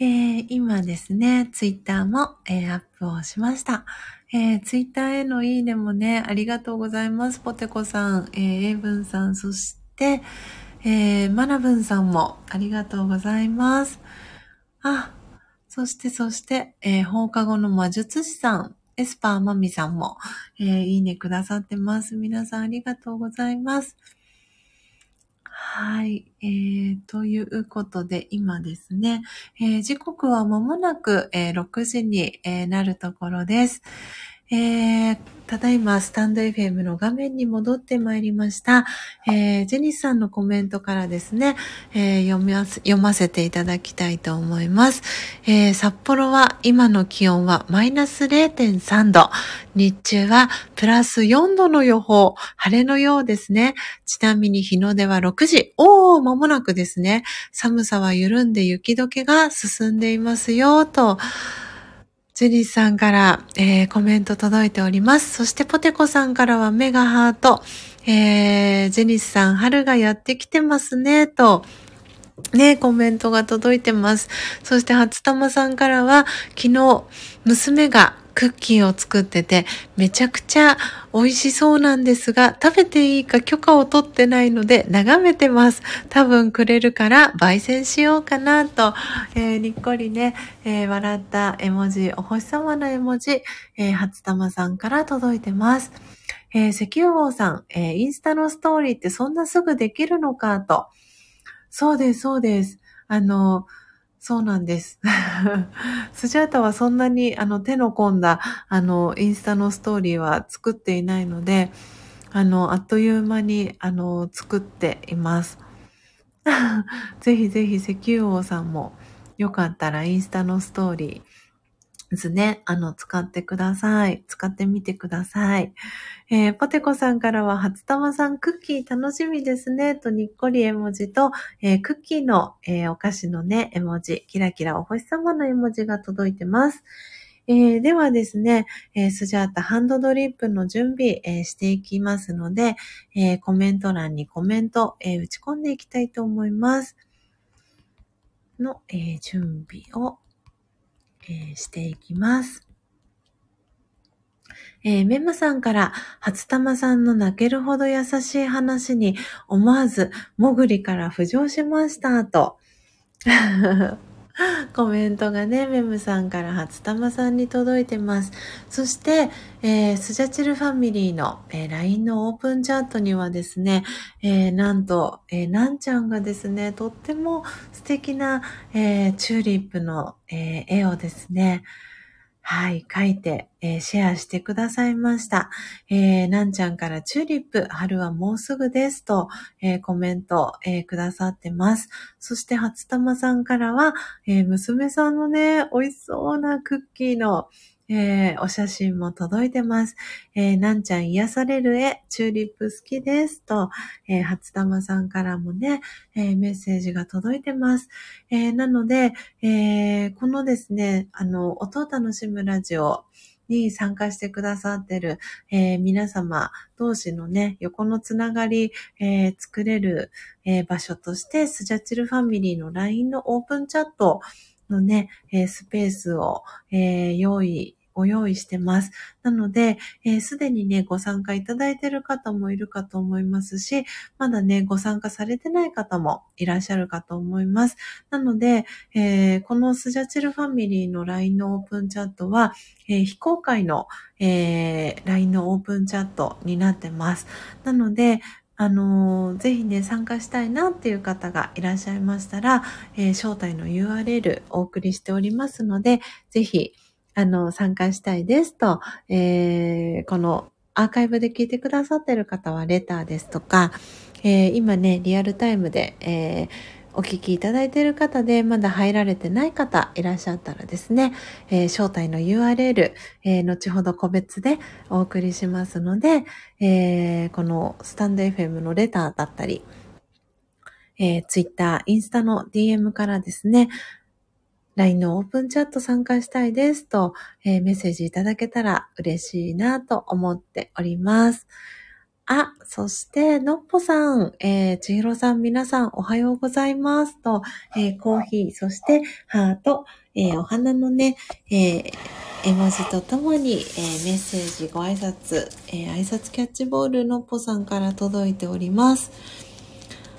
えー、今ですね、ツイッターも、えー、アップをしました。えー、ツイッターへのいいねもね、ありがとうございます。ポテコさん、えー、エイブンさん、そして、えー、マナブンさんもありがとうございます。あ、そしてそして、えー、放課後の魔術師さん、エスパーマミさんも、えー、いいねくださってます。皆さんありがとうございます。はい。えー、ということで、今ですね、えー、時刻は間もなく、えー、6時に、えー、なるところです。えー、ただいまスタンド FM の画面に戻ってまいりました。えー、ジェニスさんのコメントからですね、えー、読み読ませていただきたいと思います、えー、札幌は今の気温はマイナス0.3度。日中はプラス4度の予報。晴れのようですね。ちなみに日の出は6時。おー、間もなくですね。寒さは緩んで雪解けが進んでいますよ、と。ジェニスさんから、えー、コメント届いております。そしてポテコさんからはメガハート。えー、ジェニスさん、春がやってきてますね、と。ね、コメントが届いてます。そして、初玉さんからは、昨日、娘がクッキーを作ってて、めちゃくちゃ美味しそうなんですが、食べていいか許可を取ってないので、眺めてます。多分くれるから、焙煎しようかなと、えー、にっこりね、えー、笑った絵文字、お星様の絵文字、えー、初玉さんから届いてます。えー、石油王さん、えー、インスタのストーリーってそんなすぐできるのかと。そうです、そうです。あの、そうなんです。スジャータはそんなにあの手の込んだあのインスタのストーリーは作っていないので、あの、あっという間にあの作っています。ぜひぜひ石油王さんもよかったらインスタのストーリーですね、あの、使ってください。使ってみてください。えー、ポテコさんからは、初玉さんクッキー楽しみですね、とにっこり絵文字と、えー、クッキーの、えー、お菓子のね、絵文字、キラキラお星様の絵文字が届いてます。えー、ではですね、えー、スジャータハンドドリップの準備、えー、していきますので、えコメント欄にコメント、え打ち込んでいきたいと思います。の、え準備をえー、していきます。えー、メムさんから、初玉さんの泣けるほど優しい話に思わず、もぐりから浮上しました、と。コメントがね、メムさんから初玉さんに届いてます。そして、えー、スジャチルファミリーの、えー、LINE のオープンチャットにはですね、えー、なんと、え、なんちゃんがですね、とっても素敵な、え、チューリップの、え、絵をですね、はい、描いて、えー、シェアしてくださいました。えー、なんちゃんからチューリップ、春はもうすぐですと、えー、コメント、えー、くださってます。そして、初玉さんからは、え、娘さんのね、美味しそうなクッキーの、えー、お写真も届いてます。えー、なんちゃん癒される絵、チューリップ好きです。と、えー、初玉さんからもね、え、メッセージが届いてます。え、なので、え、このですね、あの、音を楽しむラジオ、に参加してくださってる、えー、皆様同士のね、横のつながり、えー、作れる、えー、場所として、スジャチルファミリーの LINE のオープンチャットのね、えスペースを、え用意ご用意してます。なので、す、え、で、にね、ご参加いただいている方もいるかと思いますし、まだね、ご参加されてない方もいらっしゃるかと思います。なので、えー、このスジャチルファミリーの LINE のオープンチャットは、えー、非公開の、えー、LINE のオープンチャットになってます。なので、あのー、ぜひね、参加したいなっていう方がいらっしゃいましたら、えー、招待の URL お送りしておりますので、ぜひ、あの、参加したいですと、えー、このアーカイブで聞いてくださってる方はレターですとか、えー、今ね、リアルタイムで、えー、お聞きいただいている方でまだ入られてない方いらっしゃったらですね、えー、招待の URL、えー、後ほど個別でお送りしますので、えー、このスタンド FM のレターだったり、えー、Twitter、インスタの DM からですね、LINE のオープンチャット参加したいですと、えー、メッセージいただけたら嬉しいなと思っております。あ、そして、のっぽさん、えー、ちひろさん、皆さん、おはようございますと、えー、コーヒー、そして、ハート、えー、お花のね、えー、絵文字とともに、えー、メッセージ、ご挨拶、えー、挨拶キャッチボールのっぽさんから届いております。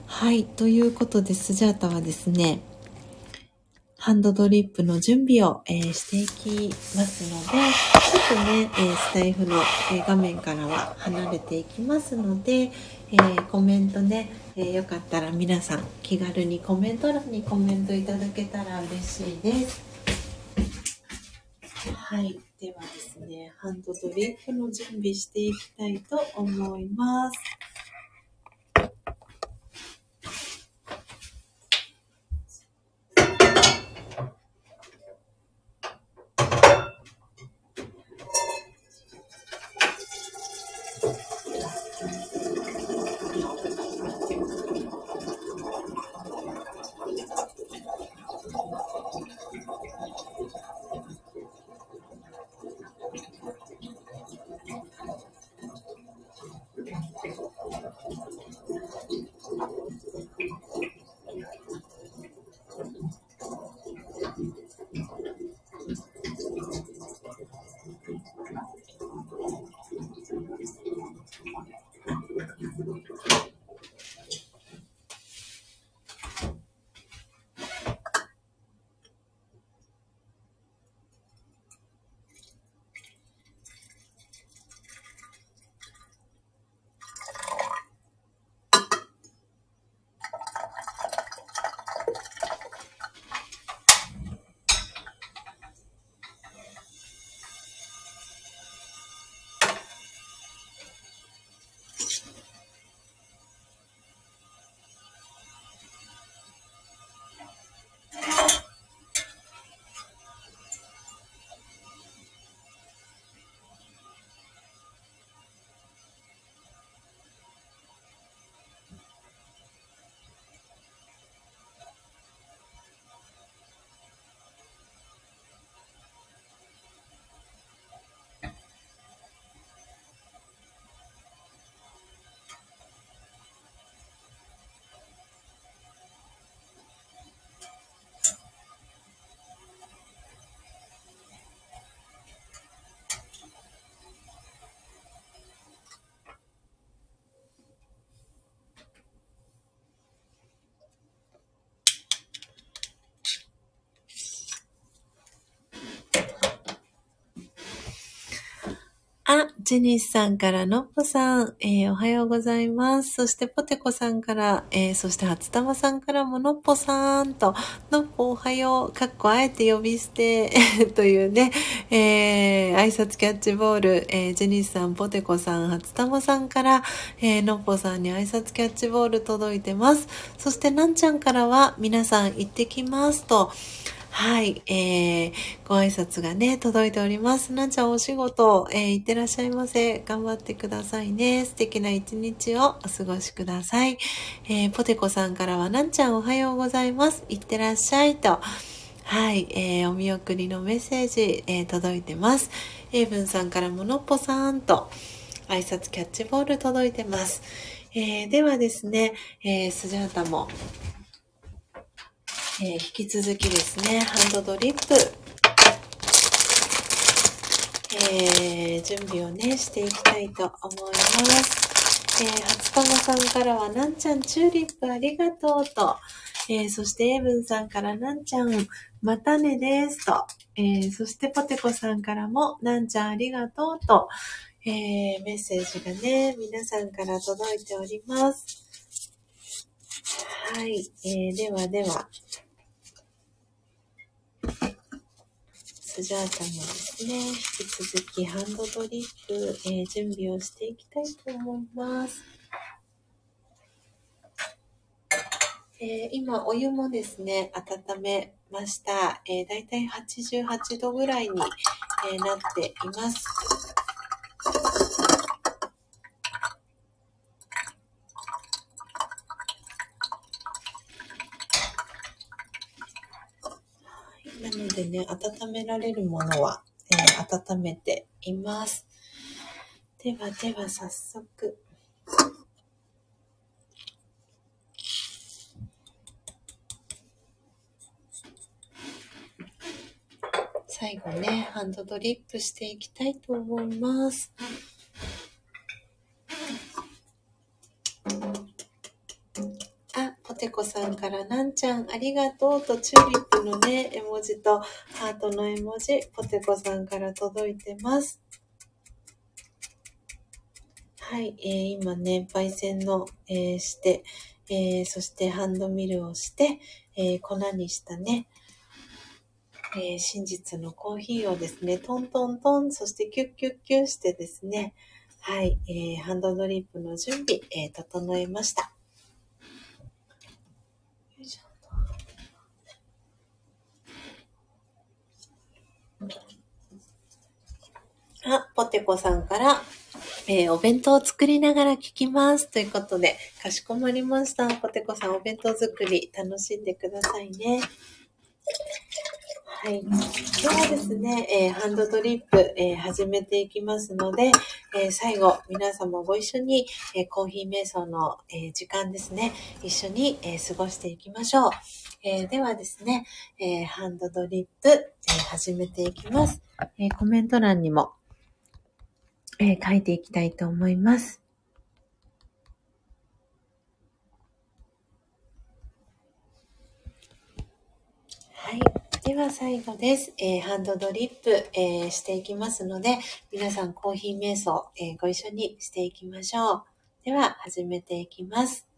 はい、ということで、スジャータはですね、ハンドドリップの準備を、えー、していきますので、ちょっとね、えー、スタイフの、えー、画面からは離れていきますので、えコメントね、えよかったら皆さん気軽にコメント欄にコメントいただけたら嬉しいです。はい。ではですね、ハンドドリップの準備していきたいと思います。あ、ジェニスさんからのっぽさん、えー、おはようございます。そしてポテコさんから、えー、そして初玉さんからものっぽさんと、のっぽおはよう、かっこあえて呼び捨て というね、えー、挨拶キャッチボール、えー、ジェニスさん、ポテコさん、初玉さんから、えー、のっぽさんに挨拶キャッチボール届いてます。そしてなんちゃんからは、皆さん行ってきますと、はい、えー、ご挨拶がね、届いております。なんちゃんお仕事、えー、行ってらっしゃいませ。頑張ってくださいね。素敵な一日をお過ごしください。えー、ポテコさんからは、なんちゃんおはようございます。行ってらっしゃいと。はい、えー、お見送りのメッセージ、えー、届いてます。エイブンさんからものっぽさんと、挨拶キャッチボール届いてます。えー、ではですね、えー、スジャータもえー、引き続きですね、ハンドドリップ、えー、準備をね、していきたいと思います。えー、初玉さんからは、なんちゃんチューリップありがとうと、えー、そしてエブンさんからなんちゃんまたねですと、えー、そしてポテコさんからもなんちゃんありがとうと、えー、メッセージがね、皆さんから届いております。はい、えー、ではでは、スジャータもですね、引き続きハンドドリップ、えー、準備をしていきたいと思います。えー、今、お湯もですね、温めました。えー、だいたい88度ぐらいに、えー、なっています。でね、温められるものは、えー、温めています。ではでは早速。最後ね、ハンドドリップしていきたいと思います。てこさんからなんちゃんありがとうとチューリップのね、絵文字とハートの絵文字、ポテコさんから届いてます。はい、えー、今ね、焙煎の、えー、して、えー、そしてハンドミルをして、え粉にしたね、え真実のコーヒーをですね、トントントン、そしてキュッキュッキュッしてですね、はい、えーハンドドリップの準備、え整えました。あ、ポテコさんから、えー、お弁当を作りながら聞きます。ということで、かしこまりました。ポテコさん、お弁当作り楽しんでくださいね。はい。今日はですね、えー、ハンドドリップ、えー、始めていきますので、えー、最後、皆様ご一緒に、えコーヒー瞑想の、え時間ですね、一緒に、え過ごしていきましょう。えではですね、えハンドドリップ、え始めていきます。えコメント欄にも、えー、書いていきたいと思います。はい。では最後です。えー、ハンドドリップ、えー、していきますので、皆さんコーヒー瞑想、えー、ご一緒にしていきましょう。では始めていきます。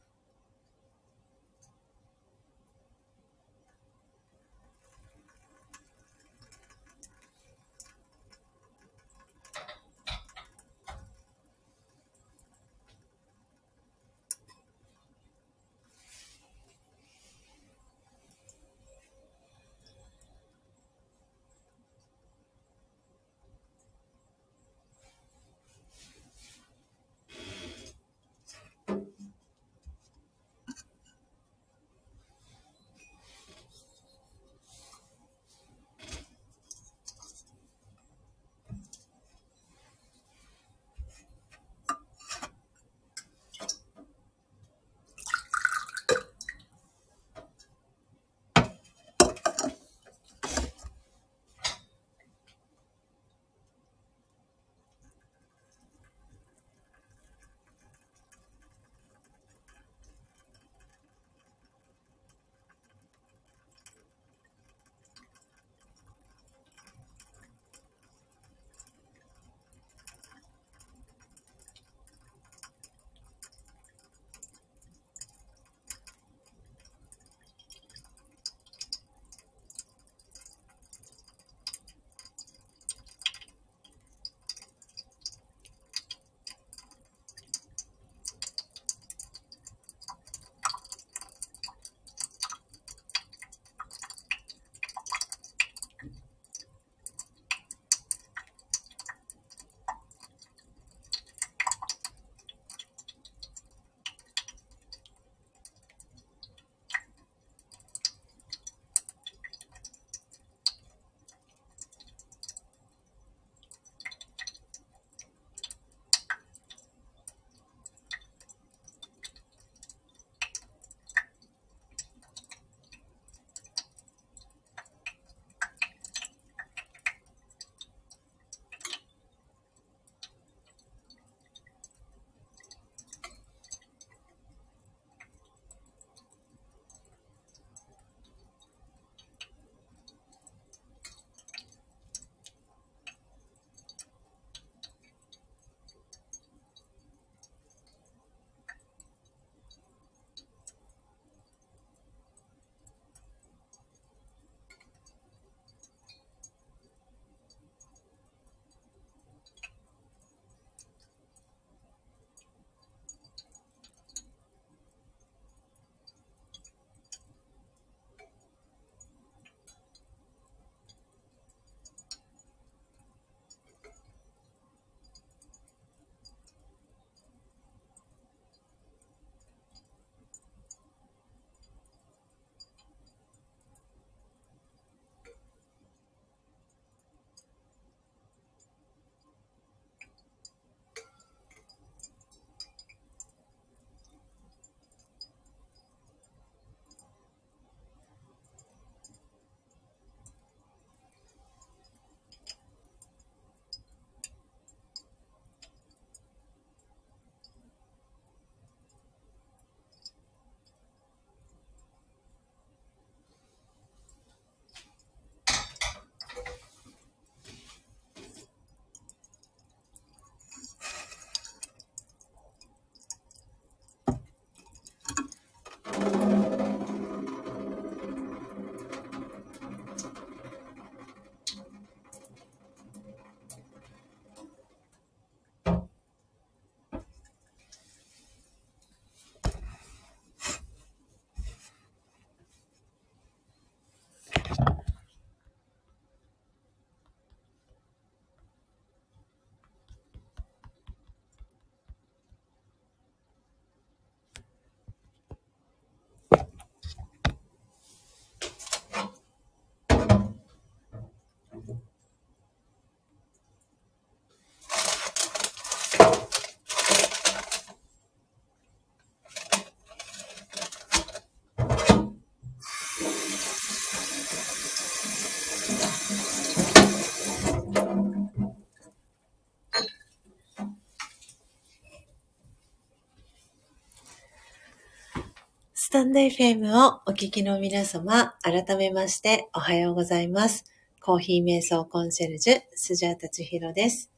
ンド FM をお聞きの皆様、改めましておはようございます。コーヒー瞑想コンシェルジュ、スジャータチヒロです。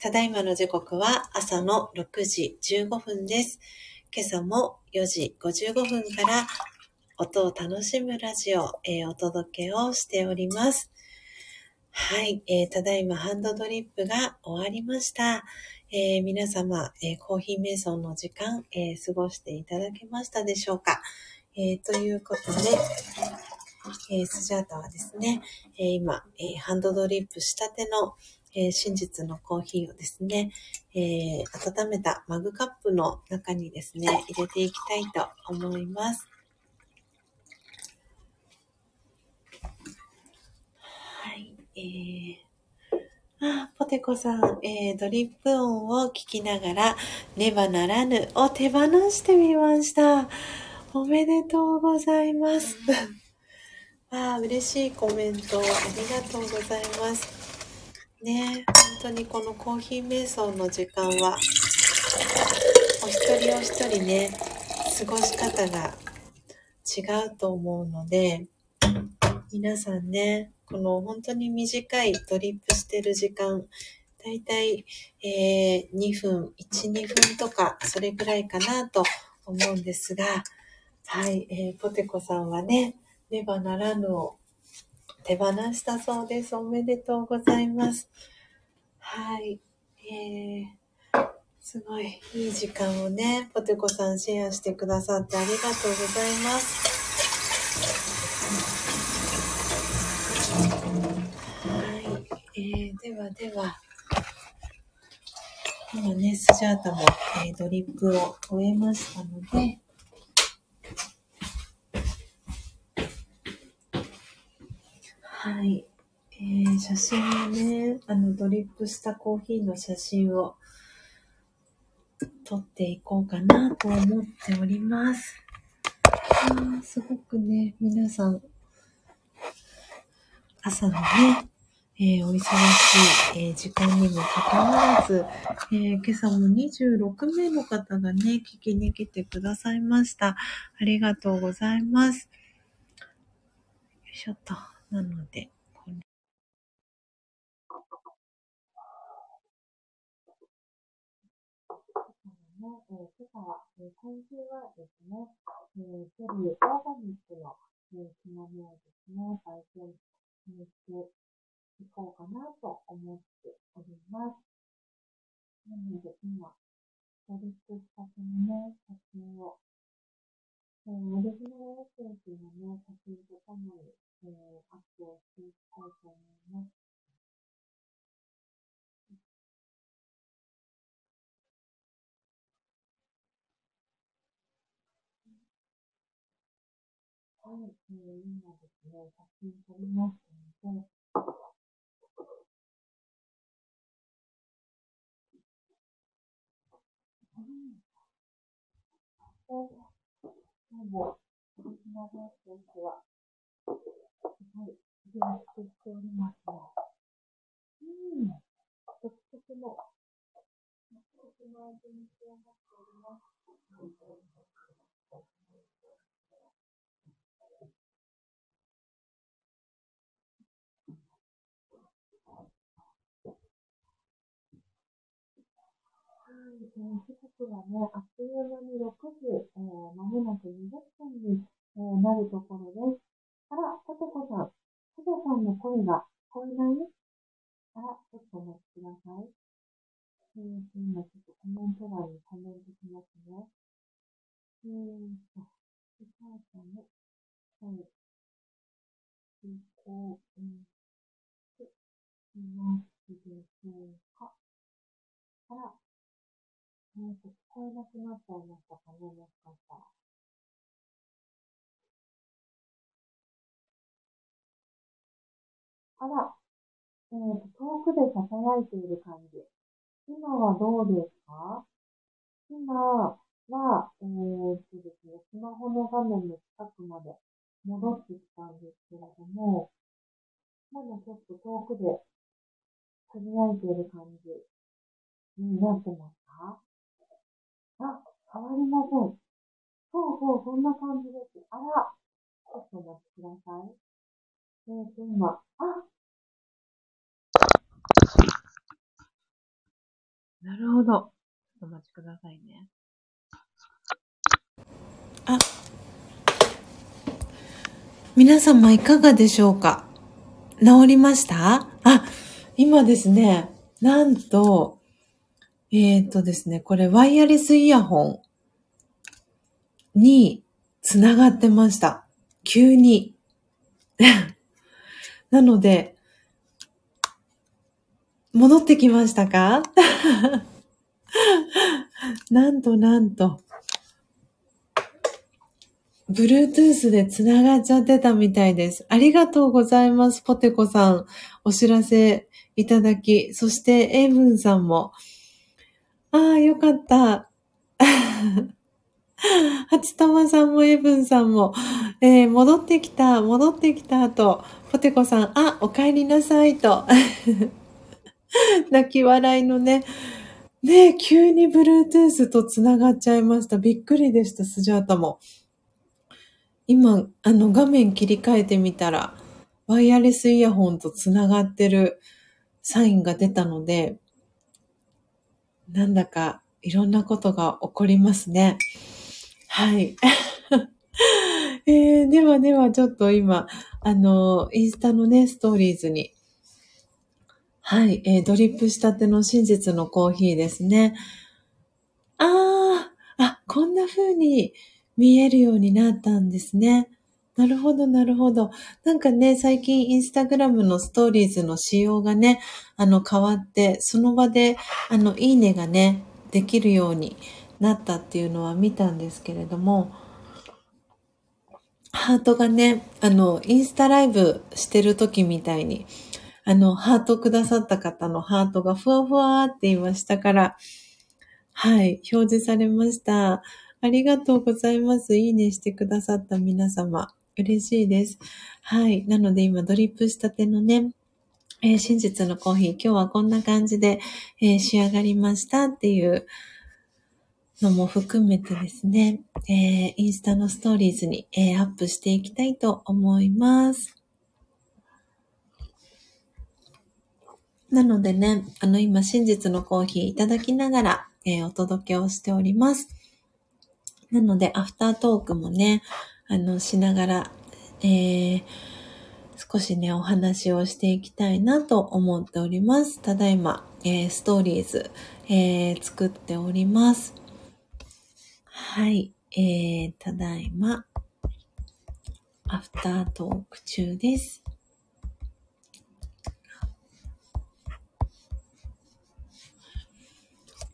ただいまの時刻は朝の6時15分です。今朝も4時55分から音を楽しむラジオ、えー、お届けをしております。はい、えー、ただいまハンドドリップが終わりました。えー、皆様、えー、コーヒー瞑想の時間、えー、過ごしていただけましたでしょうか？えということで、えスジャータはですね、え今、えハンドドリップしたての、え真実のコーヒーをですね、え温めたマグカップの中にですね、入れていきたいと思います。はい、えーあ、ポテコさん、えー、ドリップ音を聞きながら、ねばならぬを手放してみました。おめでとうございます。ああ、嬉しいコメントありがとうございます。ね本当にこのコーヒー瞑想の時間は、お一人お一人ね、過ごし方が違うと思うので、皆さんね、この本当に短いドリップしてる時間、だいたい、え、2分、1、2分とか、それぐらいかなと思うんですが、はい、えー、ポテコさんはね、ねばならぬを手放したそうです。おめでとうございます。はい、えー、すごいいい時間をね、ポテコさんシェアしてくださってありがとうございます。ではでは、今ね、スジャータも、えー、ドリップを終えましたので、はい。えー、写真をね、あの、ドリップしたコーヒーの写真を撮っていこうかなと思っております。あすごくね、皆さん、朝のね、えー、お忙しい、えー、時間にもかかわらず、えー、今朝も26名の方がね、聞きに来てくださいました。ありがとうございます。よいしょっと。なので、これ今朝は、え今週はですね、えー、セリーオーガニックの、えー、つまみをですね、体験していこうかなと思っております。なので今、ドリップしたてのね、写真を、えー、オリジナルエッセンスのね、写真とともに、えー、アップをしていきたいと思います。はい、えー、今ですね、写真撮りましたので、今日も、広島の選手は、い、充実しておりますね。うん、独特の、独特の味に仕上がっております。えー、時刻はね、あっという間に6時、えー、まもなく20分に、えー、なるところです。あら、ポテコさん、ポテさんの声が聞こえないあら、ちょっとお待ちください。えー、今ちょっとコメント欄にコメントしますね。えーと、お母さんの声、聞こえていますでしょうかあら、なんか聞こえなくなっちゃいましたかね、もしかしたら。あら、えっ、ー、と、遠くで囁いている感じ。今はどうですか？今は、えー、とですね、スマホの画面の近くまで戻ってきたんですけれども、まだちょっと遠くで囁いている感じになってますか？あ、変わりません。そうそう、そんな感じです。あら、ちょっとお待ちください。えーと、今、あなるほど。ちょっとお待ちくださいね。あ、皆様いかがでしょうか？治りました？あ、今ですね、なんと、えっ、ー、とですね、これワイヤレスイヤホンにつながってました。急に。なので、戻ってきましたか？なんとなんと。Bluetooth で繋がっちゃってたみたいです。ありがとうございます、ポテコさん。お知らせいただき、そしてエイブンさんも。ああ、よかった。初玉さんもエブンさんも、えー、戻ってきた、戻ってきた後、ポテコさん、あ、お帰りなさいと。泣き笑いのね。ね急に Bluetooth と繋がっちゃいました。びっくりでした、スジャータも。今、あの画面切り替えてみたら、ワイヤレスイヤホンとつながってるサインが出たので、なんだかいろんなことが起こりますね。はい。えー、ではではちょっと今、あの、インスタのね、ストーリーズに、はい、えー、ドリップしたての真実のコーヒーですね。あー、あ、こんな風に、見えるようになったんですね。なるほど、なるほど。なんかね、最近インスタグラムのストーリーズの仕様がね、あの変わって、その場で、あの、いいねがね、できるようになったっていうのは見たんですけれども、ハートがね、あの、インスタライブしてる時みたいに、あの、ハートくださった方のハートがふわふわって今下から、はい、表示されました。ありがとうございます。いいねしてくださった皆様。嬉しいです。はい。なので今ドリップしたてのね、えー、真実のコーヒー、今日はこんな感じで、えー、仕上がりましたっていうのも含めてですね、えー、インスタのストーリーズに、えアップしていきたいと思います。なのでね、あの今真実のコーヒーいただきながら、えお届けをしております。なので、アフタートークもね、あの、しながら、えー、少しね、お話をしていきたいなと思っております。ただいま、えー、ストーリーズ、えー、作っております。はい、えー、ただいま、アフタートーク中です。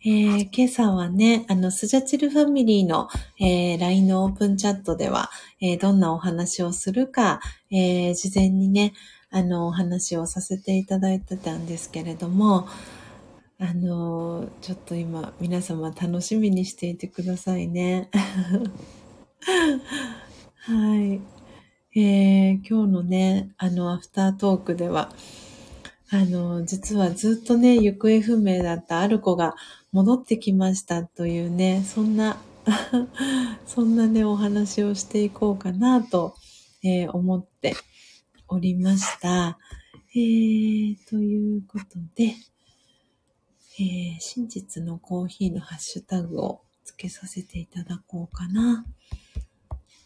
えー、今朝はね、あの、スジャチルファミリーの、えー、LINE のオープンチャットでは、えー、どんなお話をするか、えー、事前にね、あの、お話をさせていただいてたんですけれども、あの、ちょっと今、皆様楽しみにしていてくださいね。はい。えー、今日のね、あの、アフタートークでは、あの、実はずっとね、行方不明だったある子が戻ってきましたというね、そんな そんなね、お話をしていこうかなと、えー、思っておりました。えー、ということで、えー、真実のコーヒーのハッシュタグをつけさせていただこうかな。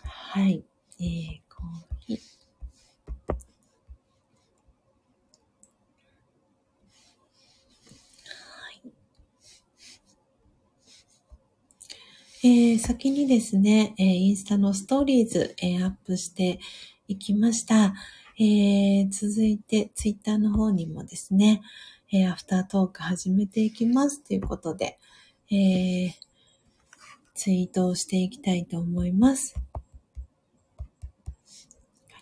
はい。えー、コーヒー。えー、先にですね、えー、インスタのストーリーズ、えー、アップしていきました。えー、続いて、ツイッターの方にもですね、えアフタートーク始めていきますということで、えツイートをしていきたいと思います。か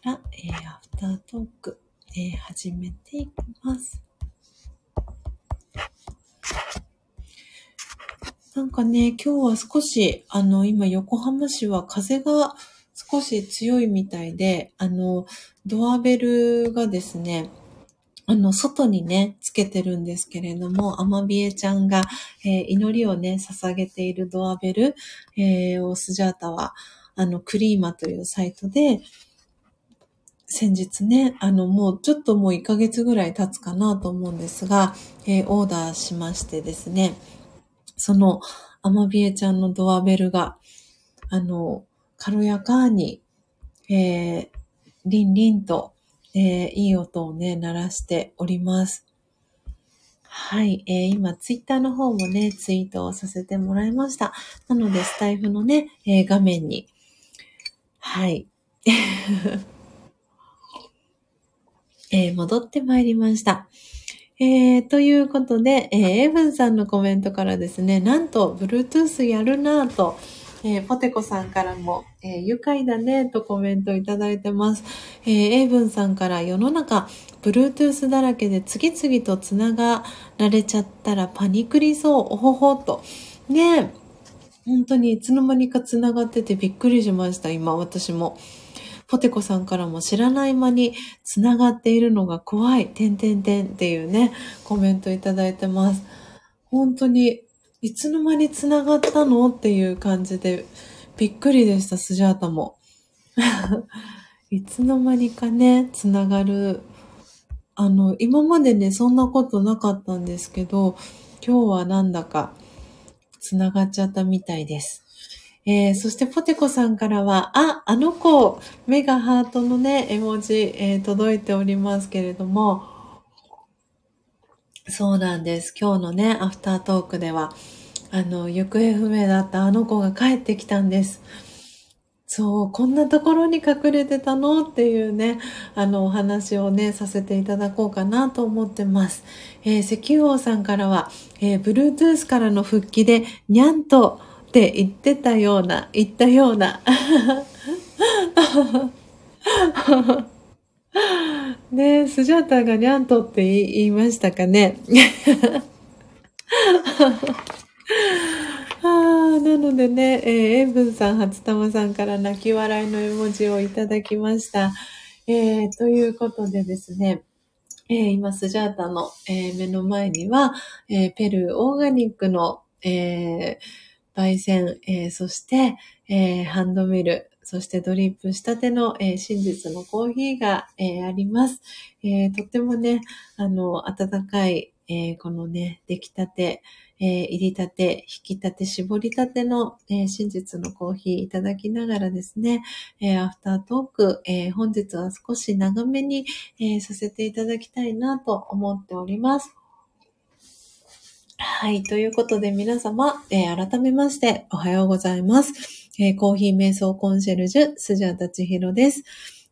ら、えアフタートーク、え始めていきます。なんかね、今日は少し、あの、今横浜市は風が少し強いみたいで、あの、ドアベルがですね、あの、外にね、つけてるんですけれども、アマビエちゃんが、えー、祈りをね、捧げているドアベル、えー、をスジャータは、あの、クリーマというサイトで、先日ね、あの、もうちょっともう1ヶ月ぐらい経つかなと思うんですが、えー、オーダーしましてですね、その、アマビエちゃんのドアベルが、あの、軽やかに、えー、リンリンとえー、いい音をね、鳴らしております。はい、えー、今、ツイッターの方もね、ツイートをさせてもらいました。なので、スタイフのね、えー、画面に、はい、えー、戻ってまいりました。えー、ということで、えー、エブンさんのコメントからですね、なんと、Bluetooth やるなぁと、えー、ポテコさんからも、えー、愉快だねとコメントいただいてます。えー、エイブンさんから世の中、Bluetooth だらけで次々とつながられちゃったらパニクりそう、おほほと。ね本当にいつの間にかつながっててびっくりしました、今私も。ポテコさんからも知らない間につながっているのが怖い、てんてんてんっていうね、コメントいただいてます。本当にいつの間に繋がったのっていう感じで、びっくりでした、スジャータも。いつの間にかね、繋がる。あの、今までね、そんなことなかったんですけど、今日はなんだか、繋がっちゃったみたいです。えー、そしてポテコさんからは、あ、あの子、目がハートのね、絵文字、えー、届いておりますけれども、そうなんです。今日のね、アフタートークでは、あの、行方不明だったあの子が帰ってきたんです。そう、こんなところに隠れてたの？っていうね、あの、お話をね、させていただこうかなと思ってます。えー、石油王さんからは、えー、Bluetooth からの復帰で、にゃんとって言ってたような、言ったような。ねスジャータがにゃんとって言いましたかね？あなのでね、えー、塩分さん、初玉さんから泣き笑いの絵文字をいただきました。えー、ということでですね、えー、今、スジャータの、えー、目の前には、え、ペルーオーガニックの、えー、焙煎、えー、そして、えー、ハンドミル、そしてドリップしたての、えー、真実のコーヒーが、え、あります。え、とってもね、あの、温かい、え、このね、出来たて、え、入りたて、引きたて、絞りたての、え、真実のコーヒーいただきながらですね、え、アフタートーク、え本日は少し長めに、えさせていただきたいなと思っております。はい。ということで皆様、え改めましておはようございます。えコーヒー瞑想コンシェルジュ、スジャタチヒロです。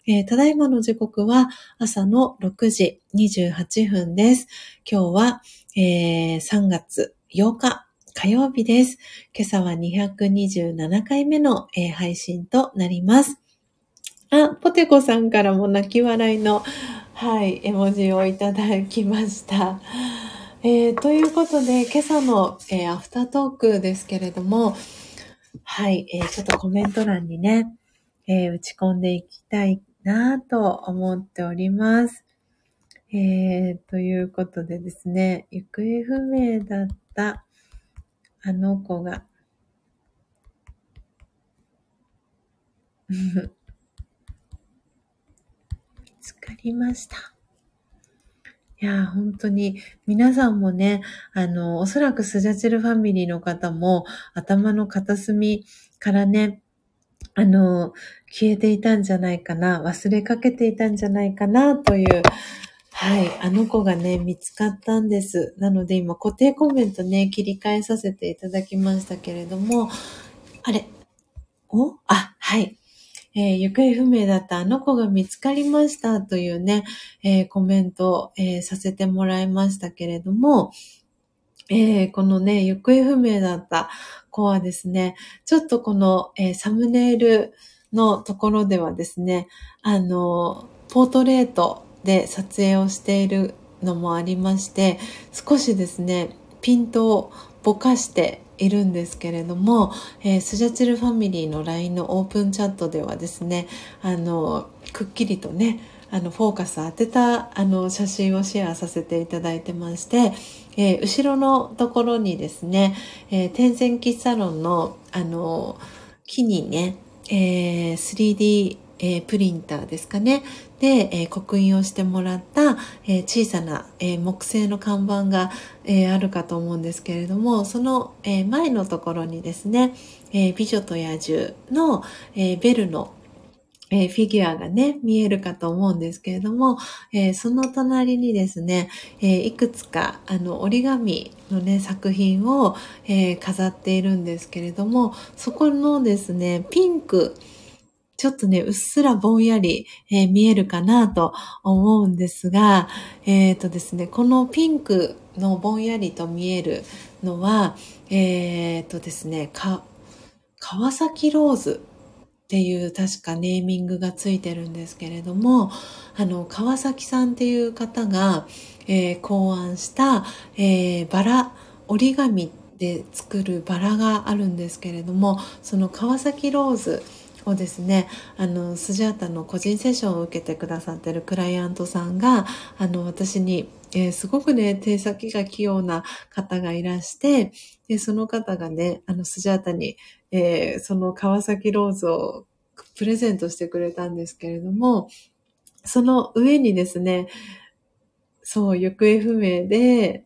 えー、ただいまの時刻は朝の6時28分です。今日は、えー、3月8日火曜日です。今朝は227回目の、えー、配信となります。あ、ポテコさんからも泣き笑いの、はい、絵文字をいただきました。えー、ということで、今朝の、えー、アフタートークですけれども、はい、えー、ちょっとコメント欄にね、え打ち込んでいきたいなぁと思っております。えー、ということでですね、行方不明だったあの子が見つかりました。いや、本当に、皆さんもね、あの、おそらくスジャチルファミリーの方も、頭の片隅からね、あの、消えていたんじゃないかな、忘れかけていたんじゃないかな、という、はい。あの子がね、見つかったんです。なので今固定コメントね、切り替えさせていただきましたけれども、あれ？お？あ、はい。えー、行方不明だったあの子が見つかりましたというね、えー、コメント、えー、させてもらいましたけれども、えー、このね、行方不明だった子はですね、ちょっとこの、えー、サムネイルのところではですね、あの、ポートレートで撮影をしているのもありまして少しですねピントをぼかしているんですけれども、えー、スジャチルファミリーの LINE のオープンチャットではですねあのくっきりとねあの、フォーカス当てた、あの、写真をシェアさせていただいてまして、えー、後ろのところにですね、えー、天然キッサロンの、あの、木にね、えー、3D えー、プリンターですかね。で、えー、刻印をしてもらった、えー、小さな、え木製の看板が、えあるかと思うんですけれども、その、え前のところにですね、え美女と野獣の、えベルのえ、フィギュアがね、見えるかと思うんですけれども、え、その隣にですね、え、いくつか、あの、折り紙のね、作品を、え飾っているんですけれども、そこのですね、ピンク、ちょっとね、うっすらぼんやり、えー、見えるかなと思うんですが、えっ、ー、とですね、このピンクのぼんやりと見えるのは、えっ、ー、とですね、か、川崎ローズっていう確かネーミングがついてるんですけれども、あの、川崎さんっていう方が、えー、考案した、えー、バラ、折り紙で作るバラがあるんですけれども、その川崎ローズ、をですねあのスジャータの個人セッションを受けてくださってるクライアントさんがあの私に、えー、すごくね手先が器用な方がいらしてでその方がねあのスジャータに、えー、その川崎ローズをプレゼントしてくれたんですけれどもその上にですねそう行方不明で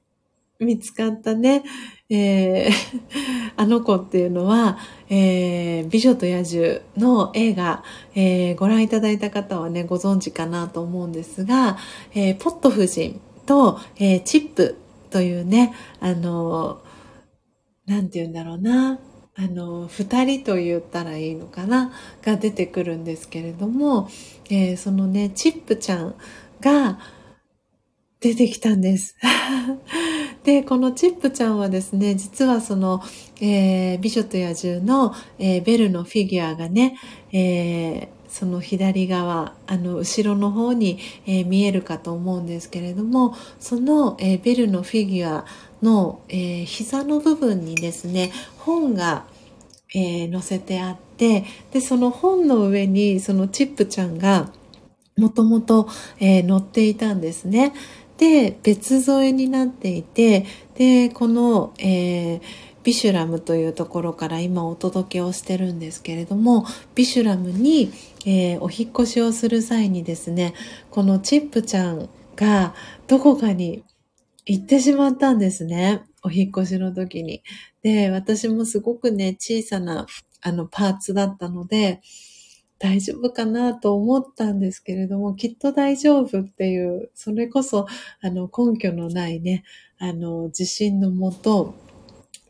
見つかったね、えー、あの子っていうのは、えー、美女と野獣の映画、えー、ご覧いただいた方はね、ご存知かなと思うんですが、えー、ポット夫人と、えー、チップというね、あの、なんて言うんだろうな、あの、二人と言ったらいいのかな、が出てくるんですけれども、えー、そのね、チップちゃんが出てきたんです。で、このチップちゃんはですね、実はその、えー、美女と野獣の、えー、ベルのフィギュアがね、えー、その左側、あの、後ろの方に、え、見えるかと思うんですけれども、その、え、ベルのフィギュアの、え、膝の部分にですね、本が、えー、載せてあって、で、その本の上に、そのチップちゃんが、もともと、えー、載っていたんですね。で別添えになっていてでこの、えー、ビシュラムというところから今お届けをしてるんですけれどもビシュラムに、えー、お引越しをする際にですねこのチップちゃんがどこかに行ってしまったんですねお引越しの時に。で私もすごくね小さなあのパーツだったので大丈夫かなと思ったんですけれども、きっと大丈夫っていう、それこそ、あの、根拠のないね、あの、自信のもと、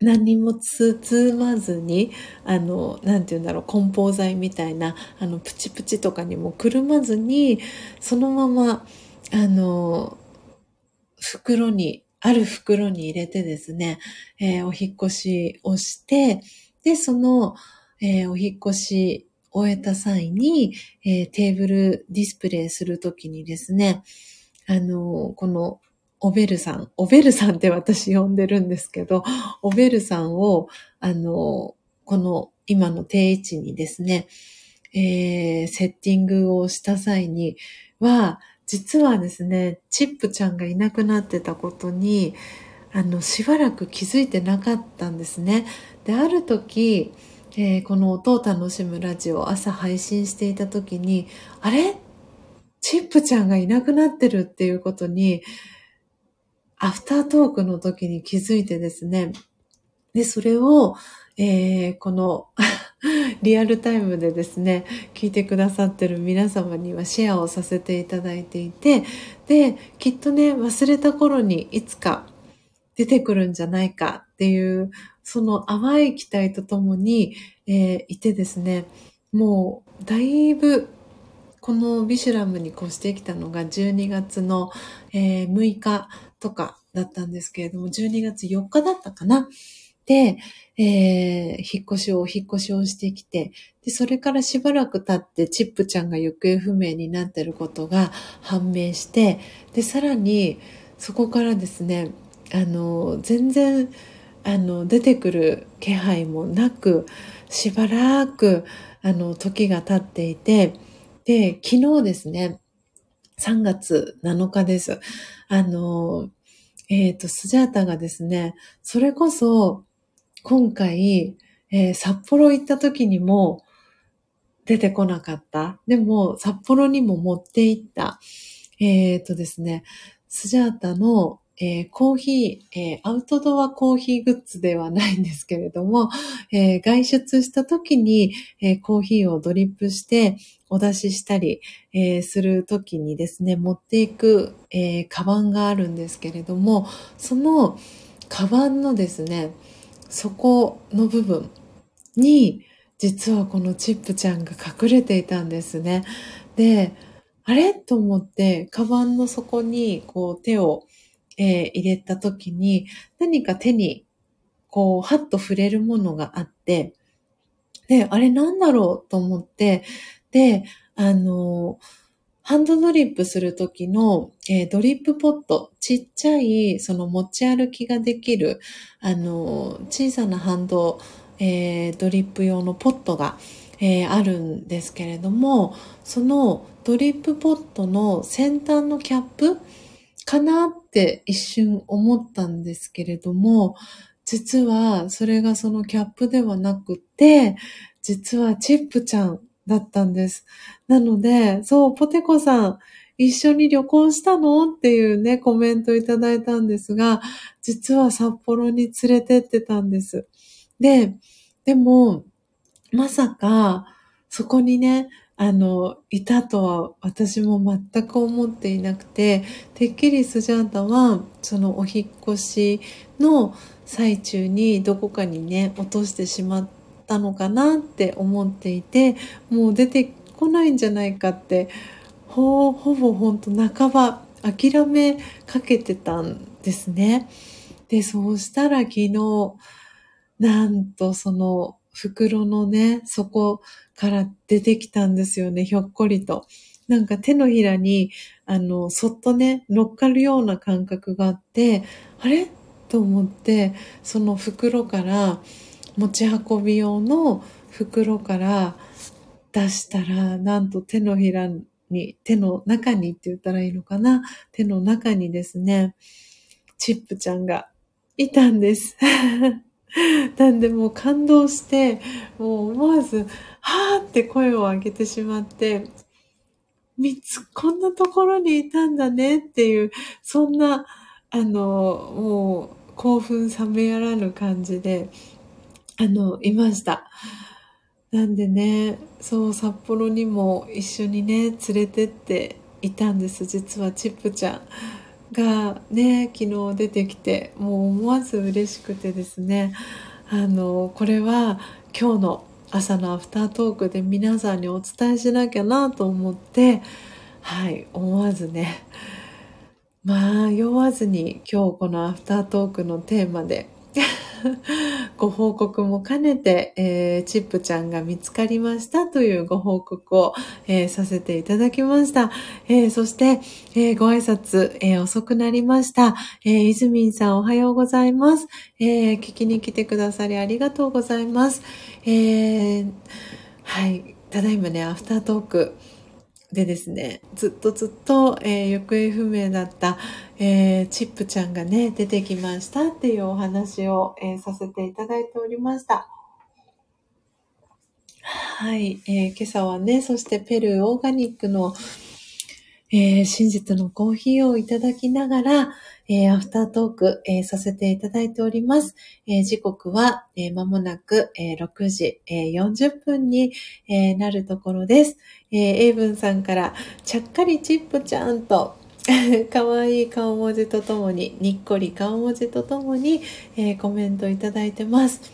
何も包まずに、あの、なんて言うんだろう、梱包材みたいな、あの、プチプチとかにもくるまずに、そのまま、あの、袋に、ある袋に入れてですね、えー、お引越しをして、で、その、えー、お引越し終えた際に、えー、テーブルディスプレイするときにですね、あの、このオベルさん、オベルさんって私呼んでるんですけど、オベルさんを、あの、この今の定位置にですね、えー、セッティングをした際には、実はですね、チップちゃんがいなくなってたことに、あの、しばらく気づいてなかったんですね。で、ある時、えー、この音を楽しむラジオ朝配信していた時に、あれ？チップちゃんがいなくなってるっていうことに、アフタートークの時に気づいてですね。で、それを、えー、この リアルタイムでですね、聞いてくださってる皆様にはシェアをさせていただいていて、で、きっとね、忘れた頃にいつか出てくるんじゃないかっていうその淡い期待とともに、えー、いてですね、もうだいぶこのビシュラムに越してきたのが12月の、えー、6日とかだったんですけれども、12月4日だったかな。で、えー、引っ越しを、引っ越しをしてきて、で、それからしばらく経ってチップちゃんが行方不明になってることが判明して、で、さらにそこからですね、あの、全然、あの出てくる気配もなくしばらくあの時が経っていてで昨日ですね3月7日です。あの、えっ、ー、と、スジャータがですね、それこそ、今回、えー、札幌行った時にも出てこなかった。でも、札幌にも持って行った。えっ、ー、とですね、スジャータのえー、コーヒー、えー、アウトドアコーヒーグッズではないんですけれども、えー、外出した時に、えコーヒーをドリップしてお出ししたり、えする時にですね、持っていく、えカバンがあるんですけれども、そのカバンのですね、底の部分に、実はこのチップちゃんが隠れていたんですね。で、あれ？と思って、カバンの底にこう手をえー、入れた時に、何か手に、こう、はっと触れるものがあって、で、あれなんだろうと思って、で、あの、ハンドドリップするときの、えー、ドリップポット、ちっちゃい、その持ち歩きができる、あの、小さなハンド、えー、ドリップ用のポットが、えー、あるんですけれども、そのドリップポットの先端のキャップ、かなっって一瞬思ったんですけれども、実はそれがそのキャップではなくて、実はチップちゃんだったんです。なので、そう、ポテコさん、一緒に旅行したの？っていうね、コメントいただいたんですが、実は札幌に連れてってたんです。で、でも、まさか、そこにね、あの、いたとは私も全く思っていなくて、てっきりスジャータは、そのお引越しの最中にどこかにね、落としてしまったのかなって思っていて、もう出てこないんじゃないかって、ほ、ほぼほんと半ば諦めかけてたんですね。で、そうしたら昨日、なんとその袋のね、底から出てきたんですよね、ひょっこりと。なんか手のひらに、あの、そっとね、乗っかるような感覚があって、あれ？と思って、その袋から、持ち運び用の袋から出したら、なんと手のひらに、手の中にって言ったらいいのかな？手の中にですね、チップちゃんがいたんです。なんでもう感動して、もう思わず、はーって声を上げてしまって、三つこんなところにいたんだねっていう、そんな、あの、もう興奮冷めやらぬ感じで、あの、いました。なんでね、そう、札幌にも一緒にね、連れてっていたんです。実はチップちゃん。がね昨日出てきてもう思わず嬉しくてですね。あのこれは今日の朝のアフタートークで皆さんにお伝えしなきゃなと思ってはい思わずね。まあ酔わずに今日このアフタートークのテーマで ご報告も兼ねて、えー、チップちゃんが見つかりましたというご報告を、えー、させていただきました。えー、そして、えご挨拶、え遅くなりました。え、いずみんさんおはようございます。え聞きに来てくださりありがとうございます。えはい。ただいまね、アフタートーク、でですね、ずっとずっと、えー、行方不明だった、えー、チップちゃんがね、出てきましたっていうお話を、えー、させていただいておりました。はい、え今朝はね、そしてペルーオーガニックの、え真実のコーヒーをいただきながら、えー、アフタートーク、えー、させていただいております。え、時刻は、え、間もなく、え、6時、えー、40分に、え、なるところです。えー、エイブンさんから、ちゃっかりチップちゃんと、かわいい顔文字とともに、にっこり顔文字とともに、え、コメントいただいてます。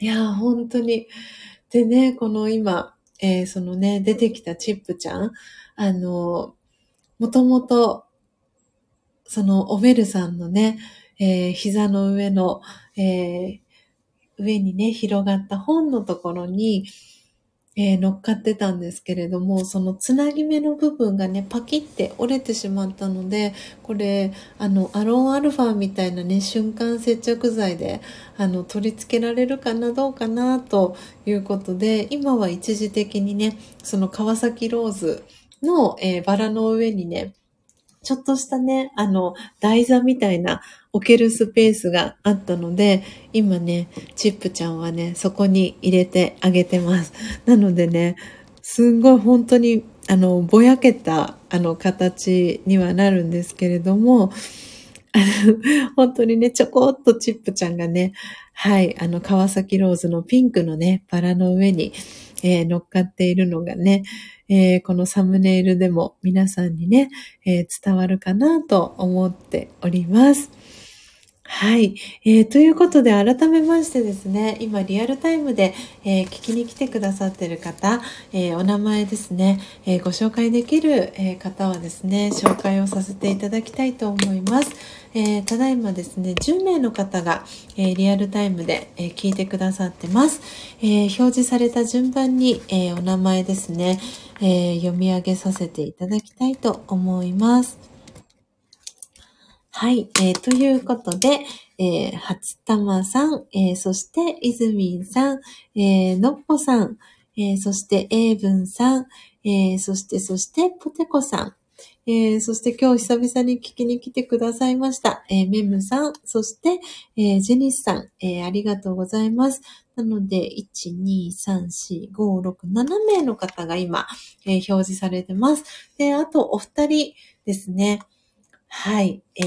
いやー、本当に。でね、この今、え、そのね、出てきたチップちゃん、あの、もともと、そのおベルさんのね、えー、膝の上の、えー、上にね、広がった本のところに、えー、乗っかってたんですけれども、そのつなぎ目の部分がね、パキって折れてしまったので、これ、あの、アロンアルファみたいなね、瞬間接着剤で、あの、取り付けられるかな、どうかな、ということで、今は一時的にね、その川崎ローズの、えーバラの上にね、ちょっとしたね、あの、台座みたいな置けるスペースがあったので、今ね、チップちゃんはね、そこに入れてあげてます。なのでね、すんごい本当に、あの、ぼやけた、あの、形にはなるんですけれども、本当にね、ちょこっとチップちゃんがね、はい、あの、川崎ローズのピンクのね、バラの上に、えー乗っかっているのがね、えーこのサムネイルでも皆さんにね、えー伝わるかなと思っております。はい。えーということで、改めましてですね、今リアルタイムで、えー聞きに来てくださっている方、えーお名前ですね、えご紹介できる、え方はですね、紹介をさせていただきたいと思います。えただいまですね、10名の方が、えリアルタイムで、え聞いてくださってます。え表示された順番に、えお名前ですね、え読み上げさせていただきたいと思います。はい。えーということで、えー、初玉さん、えーそして、いずみんさん、えーのっぽさん、えーそして、えいぶんさん、えーそして、そして、ぽてこさん、えーそして今日久々に聞きに来てくださいました。えーメムさん、そして、えージェニスさん、えーありがとうございます。なので、1、2、3、4、5、6、7名の方が今、えー表示されてます。で、あとお二人ですね。はい、え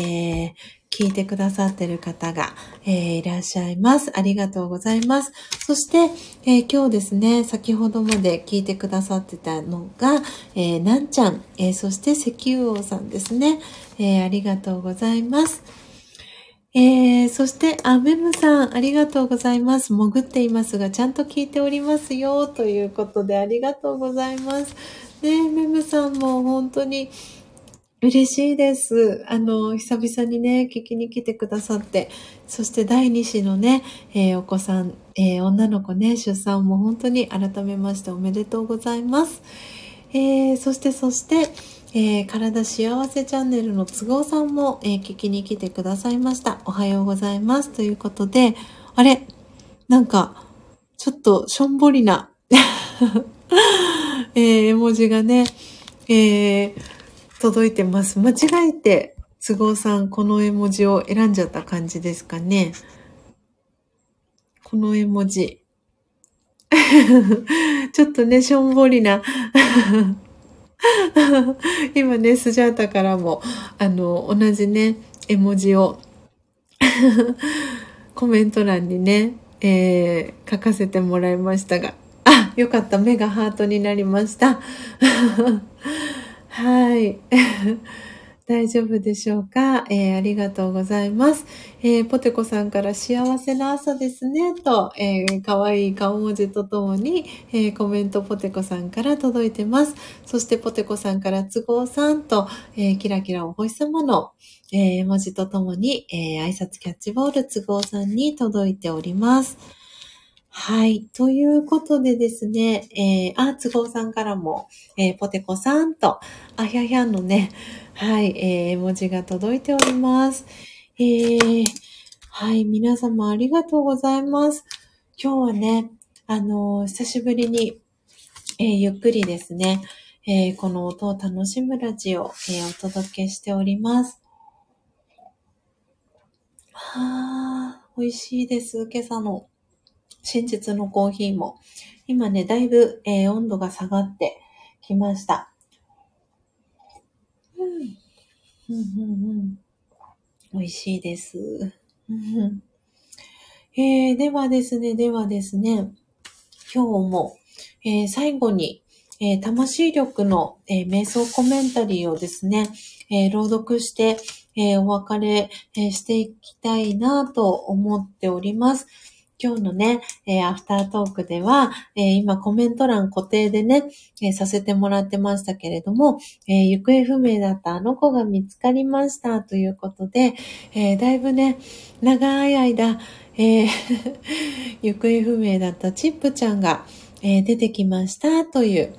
ー、聞いてくださってる方が、えーいらっしゃいます。ありがとうございます。そして、えー今日ですね、先ほどまで聞いてくださってたのが、えーなんちゃん、えーそして石油王さんですね、えーありがとうございます。えー、そして、あ、メムさん、ありがとうございます。潜っていますが、ちゃんと聞いておりますよ、ということで、ありがとうございます。ねメムさんも本当に、嬉しいです。あの、久々にね、聞きに来てくださって、そして第2子のね、えーお子さん、えー女の子ね、出産も本当に改めましておめでとうございます。えーそしてそして、えー体幸せチャンネルの都合さんも、えー聞きに来てくださいました。おはようございます。ということで、あれ？なんか、ちょっとしょんぼりな、えー絵文字がね、えー届いてます。間違えて、都合さん、この絵文字を選んじゃった感じですかね。この絵文字。ちょっとね、しょんぼりな。今ね、スジャータからも、あの、同じね、絵文字を コメント欄にね、えー書かせてもらいましたが、あ、よかった、目がハートになりました。はい。大丈夫でしょうか、えーありがとうございます。えーポテコさんから幸せな朝ですね、と、えー、かわいい顔文字とともに、えコメントポテコさんから届いてます。そしてポテコさんから都合さんと、えキラキラお星様の、え文字とともに、え挨拶キャッチボール都合さんに届いております。はい。ということでですね、えー、あ、都合さんからも、えーポテコさんと、あひゃひゃのね、はい、えー、絵文字が届いております。えー、はい、皆様ありがとうございます。今日はね、あのー久しぶりに、えーゆっくりですね、えーこの音を楽しむラジオ、えーお届けしております。はー、美味しいです。今朝の真実のコーヒーも。今ね、だいぶ、えー温度が下がってきました。うん、うん、うん、うん。美味しいです。えー、ではですね、ではですね、今日も、えー最後に、えー魂力の、えー瞑想コメンタリーをですね、えー朗読して、えーお別れ、えーしていきたいなと思っております。今日のね、えーアフタートークでは、えー今コメント欄固定でね、えーさせてもらってましたけれども、えー行方不明だったあの子が見つかりましたということで、えーだいぶね、長い間、えー 行方不明だったチップちゃんが、えー出てきましたという、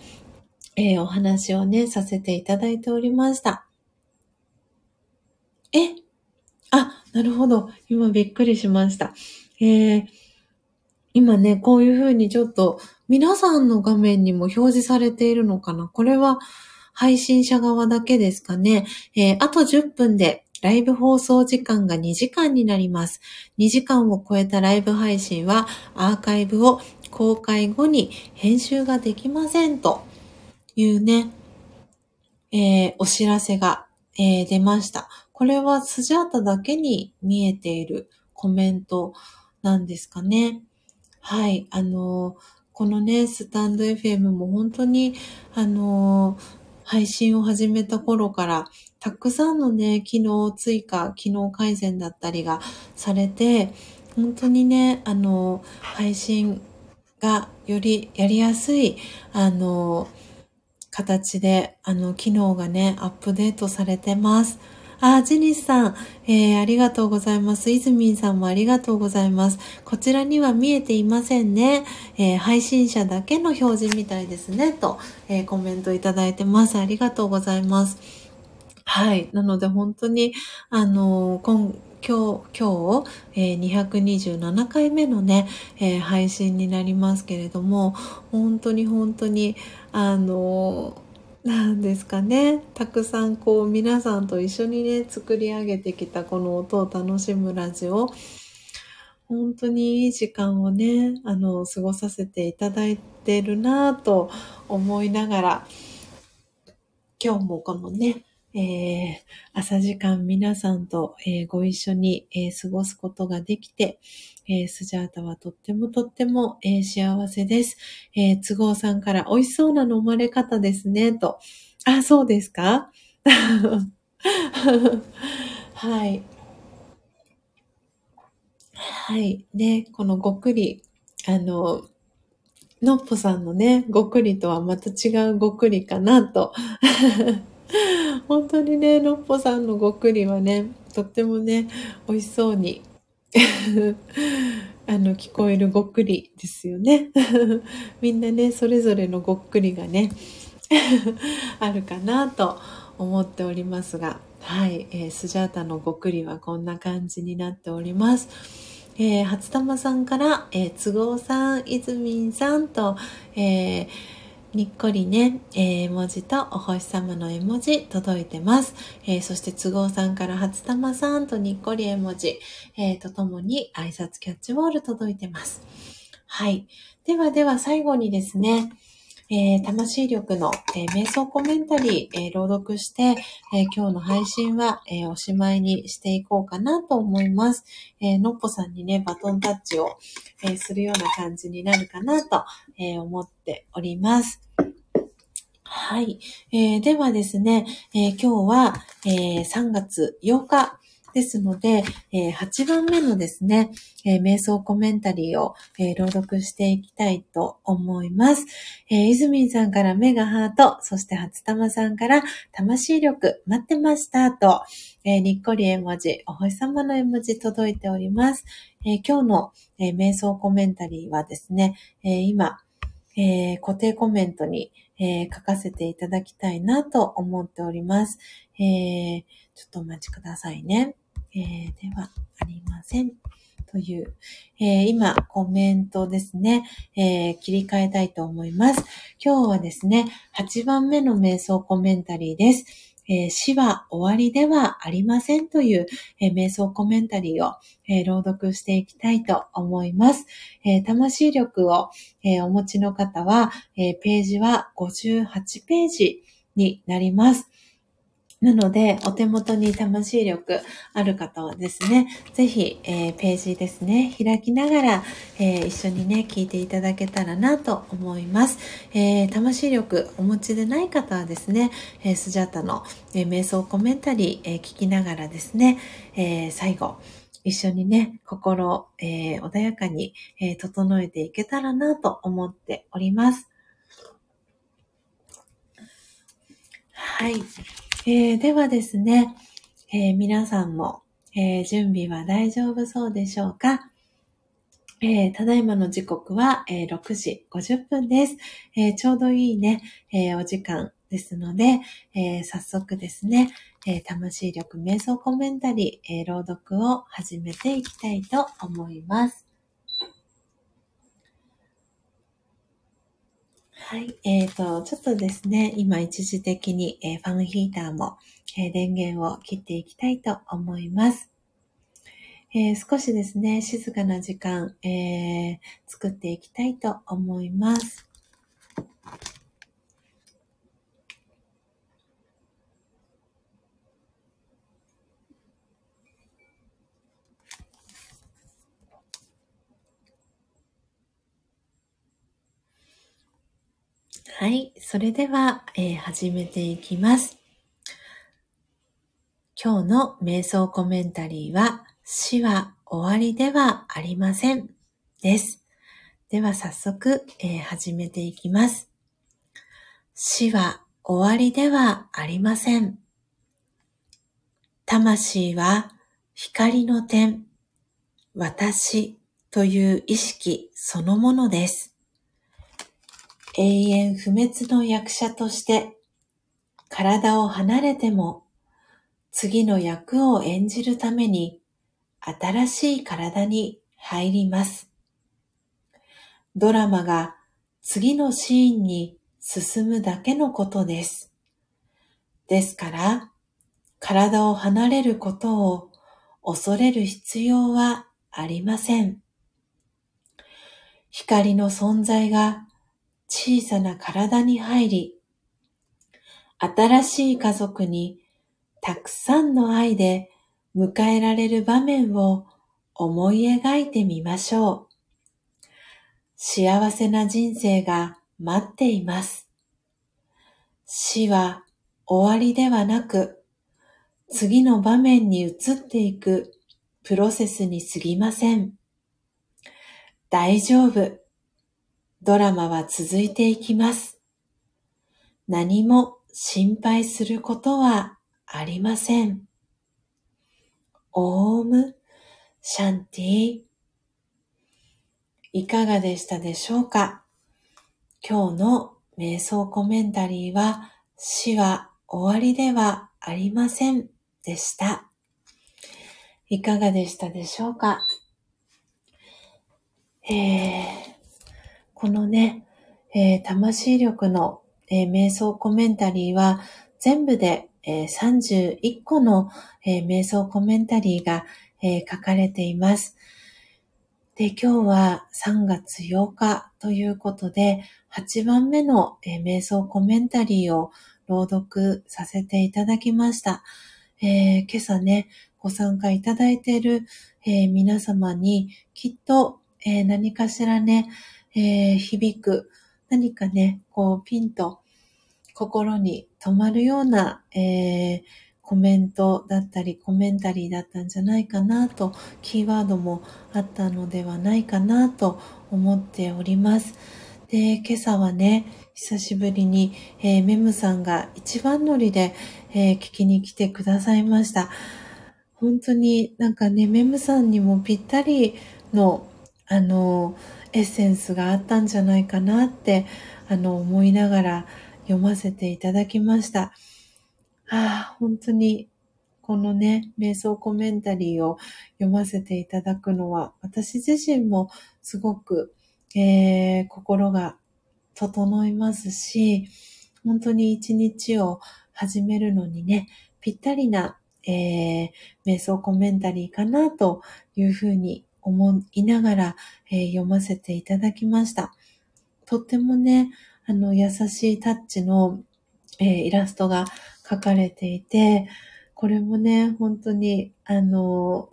えーお話をね、させていただいておりました。え？あ、なるほど。今びっくりしました。えー今ね、こういう風にちょっと皆さんの画面にも表示されているのかなこれは配信者側だけですかね。えー、あと10分でライブ放送時間が2時間になります。2時間を超えたライブ配信はアーカイブを公開後に編集ができませんというね、えー、お知らせが、えー、出ました。これはスジャータだけに見えているコメントなんですかね。はい。あの、このね、スタンド FM も本当に、あの、配信を始めた頃から、たくさんのね、機能追加、機能改善だったりがされて、本当にね、あの、配信がよりやりやすい、あの、形で、あの、機能がね、アップデートされてます。あ、ジニスさん、えー、ありがとうございます。イズミンさんもありがとうございます。こちらには見えていませんね。えー、配信者だけの表示みたいですね。と、えー、コメントいただいてます。ありがとうございます。はい。なので本当に、あの今、今日、今日、えー、227回目のね、え、配信になりますけれども、本当に本当に、あのなんですかね。たくさんこう皆さんと一緒にね作り上げてきたこの音を楽しむラジオ。本当にいい時間をねあの過ごさせていただいてるなぁと思いながら今日もこのねえー、朝時間皆さんと、えー、ご一緒に、えー、過ごすことができて、えスジャータはとってもとっても、え幸せです。え都合さんから美味しそうな飲まれ方ですね、と。あ、そうですか？はい。はい。で、このごくり、あの、のっぽさんのね、ごくりとはまた違うごくりかなと本当にね、のっぽさんのごっくりはね、とってもね、美味しそうに あの、聞こえるごっくりですよね。みんなね、それぞれのごっくりがね、あるかなと思っておりますが、はい、えー、スジャータのごっくりはこんな感じになっております。えー、初玉さんから、えー、都合さん、いずみんさんと、えーにっこりね、えー、絵文字とお星様の絵文字届いてます。えー、そして都合さんから初玉さんとにっこり絵文字、えー、とともに挨拶キャッチボール届いてます。はい。ではでは最後にですね、えー、魂力の、えー、瞑想コメンタリー、えー、朗読して、え今日の配信は、えおしまいにしていこうかなと思います。えのっぽさんにね、バトンタッチを、えするような感じになるかなと、え思っております。はい。えー、ではですね、えー、今日は、えー、3月8日ですので、え8番目のですね、え瞑想コメンタリーを、え朗読していきたいと思います。えー、ずみんさんからメガハート、そして初玉さんから魂力待ってましたと、えにっこり絵文字、お星様の絵文字届いております。え今日の、え瞑想コメンタリーはですね、え今、え固定コメントに、えー、書かせていただきたいなと思っております。えー、ちょっとお待ちくださいね。えー、ではありません。という、えー、今、コメントですね、えー、切り替えたいと思います。今日はですね、8番目の瞑想コメンタリーです。え、死は終わりではありませんという、え、瞑想コメンタリーを、え、朗読していきたいと思います。え魂力を、えお持ちの方は、えページは58ページになります。なので、お手元に魂力ある方はですね、ぜひ、えー、ページですね、開きながら、えー、一緒にね、聞いていただけたらなと思います。えー、魂力お持ちでない方はですね、えスジャタの、え瞑想コメンタリー、え聞きながらですね、え最後、一緒にね、心、え穏やかに、え整えていけたらなと思っております。はい。えー、ではですね、えー、皆さんも、えー、準備は大丈夫そうでしょうか？えただいまの時刻は、え6時50分です、えちょうどいいね、えお時間ですので、え早速ですね、え魂力瞑想コメンタリー、え朗読を始めていきたいと思います。はい。えっ、ー、と、ちょっとですね、今一時的に、えー、ファンヒーターも、えー、電源を切っていきたいと思います。え少しですね、静かな時間、え作っていきたいと思います。はい。それでは、えー、始めていきます。今日の瞑想コメンタリーは、死は終わりではありません。です。では早速、えー、始めていきます。死は終わりではありません。魂は光の点、私という意識そのものです。永遠不滅の役者として体を離れても次の役を演じるために新しい体に入ります。ドラマが次のシーンに進むだけのことです。ですから、体を離れることを恐れる必要はありません。光の存在が小さな体に入り、新しい家族にたくさんの愛で迎えられる場面を思い描いてみましょう。幸せな人生が待っています。死は終わりではなく、次の場面に移っていくプロセスに過ぎません。大丈夫。ドラマは続いていきます。何も心配することはありません。オーム、シャンティいかがでしたでしょうか？今日の瞑想コメンタリーは死は終わりではありませんでした。いかがでしたでしょうか？えーこのね、えー、魂力の、えー、瞑想コメンタリーは全部で、えー、31個の、え瞑想コメンタリーが、え書かれています。で、今日は3月8日ということで、8番目の、え瞑想コメンタリーを朗読させていただきました。え今朝ね、ご参加いただいている、え皆様にきっと、え何かしらね、えー、響く、何かね、こう、ピンと心に留まるような、えー、コメントだったり、コメンタリーだったんじゃないかなと、キーワードもあったのではないかなと思っております。で、今朝はね、久しぶりに、えー、メムさんが一番乗りで、えー、聞きに来てくださいました。本当になんかね、メムさんにもぴったりの、あのーエッセンスがあったんじゃないかなってあの思いながら読ませていただきました。ああ、本当にこのね、瞑想コメンタリーを読ませていただくのは私自身もすごく、えー、心が整いますし、本当に一日を始めるのにね、ぴったりな、えー、瞑想コメンタリーかなというふうに思いながら、えー、読ませていただきました。とってもね、あの、優しいタッチの、えー、イラストが描かれていて、これもね、本当に、あの、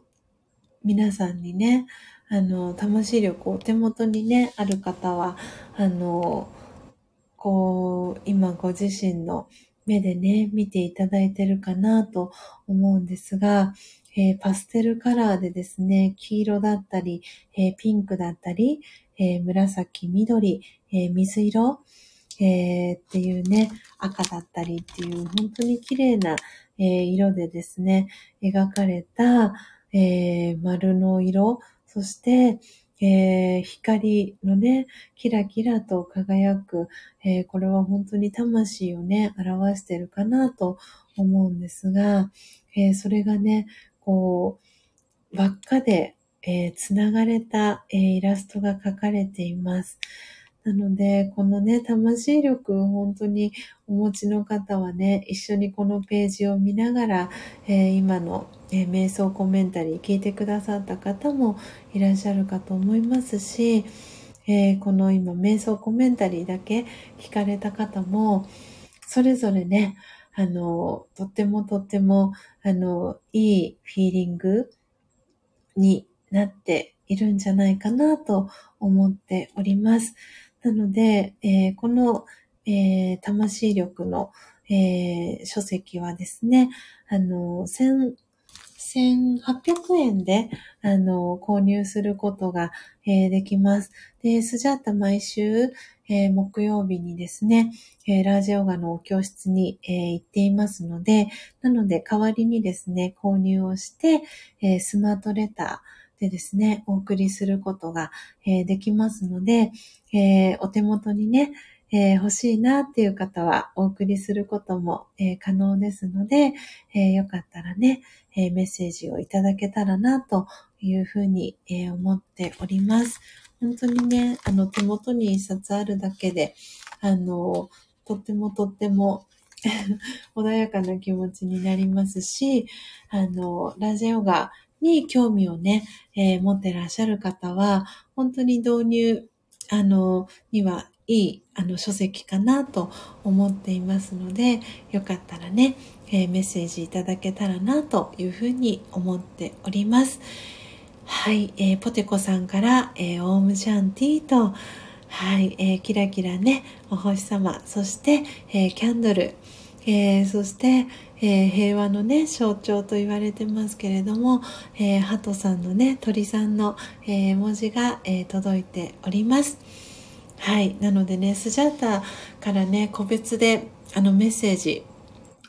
皆さんにね、あの、魂力お手元にね、ある方は、あの、こう、今ご自身の目でね、見ていただいてるかなと思うんですが、えー、パステルカラーでですね、黄色だったり、えー、ピンクだったり、えー、紫、緑、え水色、えっていうね、赤だったりっていう本当に綺麗な、え色でですね、描かれた、え丸の色、そして、えー、光のね、キラキラと輝く、えー、これは本当に魂をね、表してるかなと思うんですが、えー、それがね、こう、輪っかで、えー、つながれた、えー、イラストが描かれています。なので、このね、魂力本当にお持ちの方はね、一緒にこのページを見ながら、えー、今の、えー、瞑想コメンタリー聞いてくださった方もいらっしゃるかと思いますし、えー、この今瞑想コメンタリーだけ聞かれた方も、それぞれね、あの、とってもとっても、あの、いいフィーリングになっているんじゃないかなと思っております。なので、えー、この、えー、魂力の、えー、書籍はですね、あの、1800円で、あの、購入することが、えー、できます。で、スジャータ毎週、えー、木曜日にですね、えー、ラージオガの教室に、えー、行っていますので、なので代わりにですね、購入をして、えスマートレターでですね、お送りすることが、えできますので、えお手元にね、え欲しいなっていう方はお送りすることも、え可能ですので、えよかったらね、えメッセージをいただけたらなというふうに、え思っております。本当にね、あの、手元に一冊あるだけで、あの、とってもとっても 穏やかな気持ちになりますし、あの、ラジオガに興味をね、えー、持ってらっしゃる方は、本当に導入、あの、にはいい、あの、書籍かなと思っていますので、よかったらね、えー、メッセージいただけたらなというふうに思っております。はい、えー、ポテコさんから、えー、オームシャンティーと、はい、えー、キラキラね、お星様、そして、えー、キャンドル、えー、そして、えー、平和のね、象徴と言われてますけれども、えー、ハトさんのね、鳥さんの、えー、文字が、えー、届いております。はい。なのでね、スジャータからね、個別であのメッセージ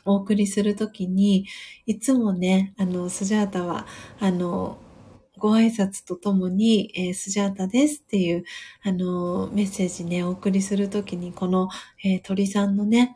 お送りするときに、いつもね、あの、スジャータは、あの、ご挨拶とともに、えー、スジャータですっていう、あのー、メッセージね、お送りするときに、この、えー、鳥さんのね、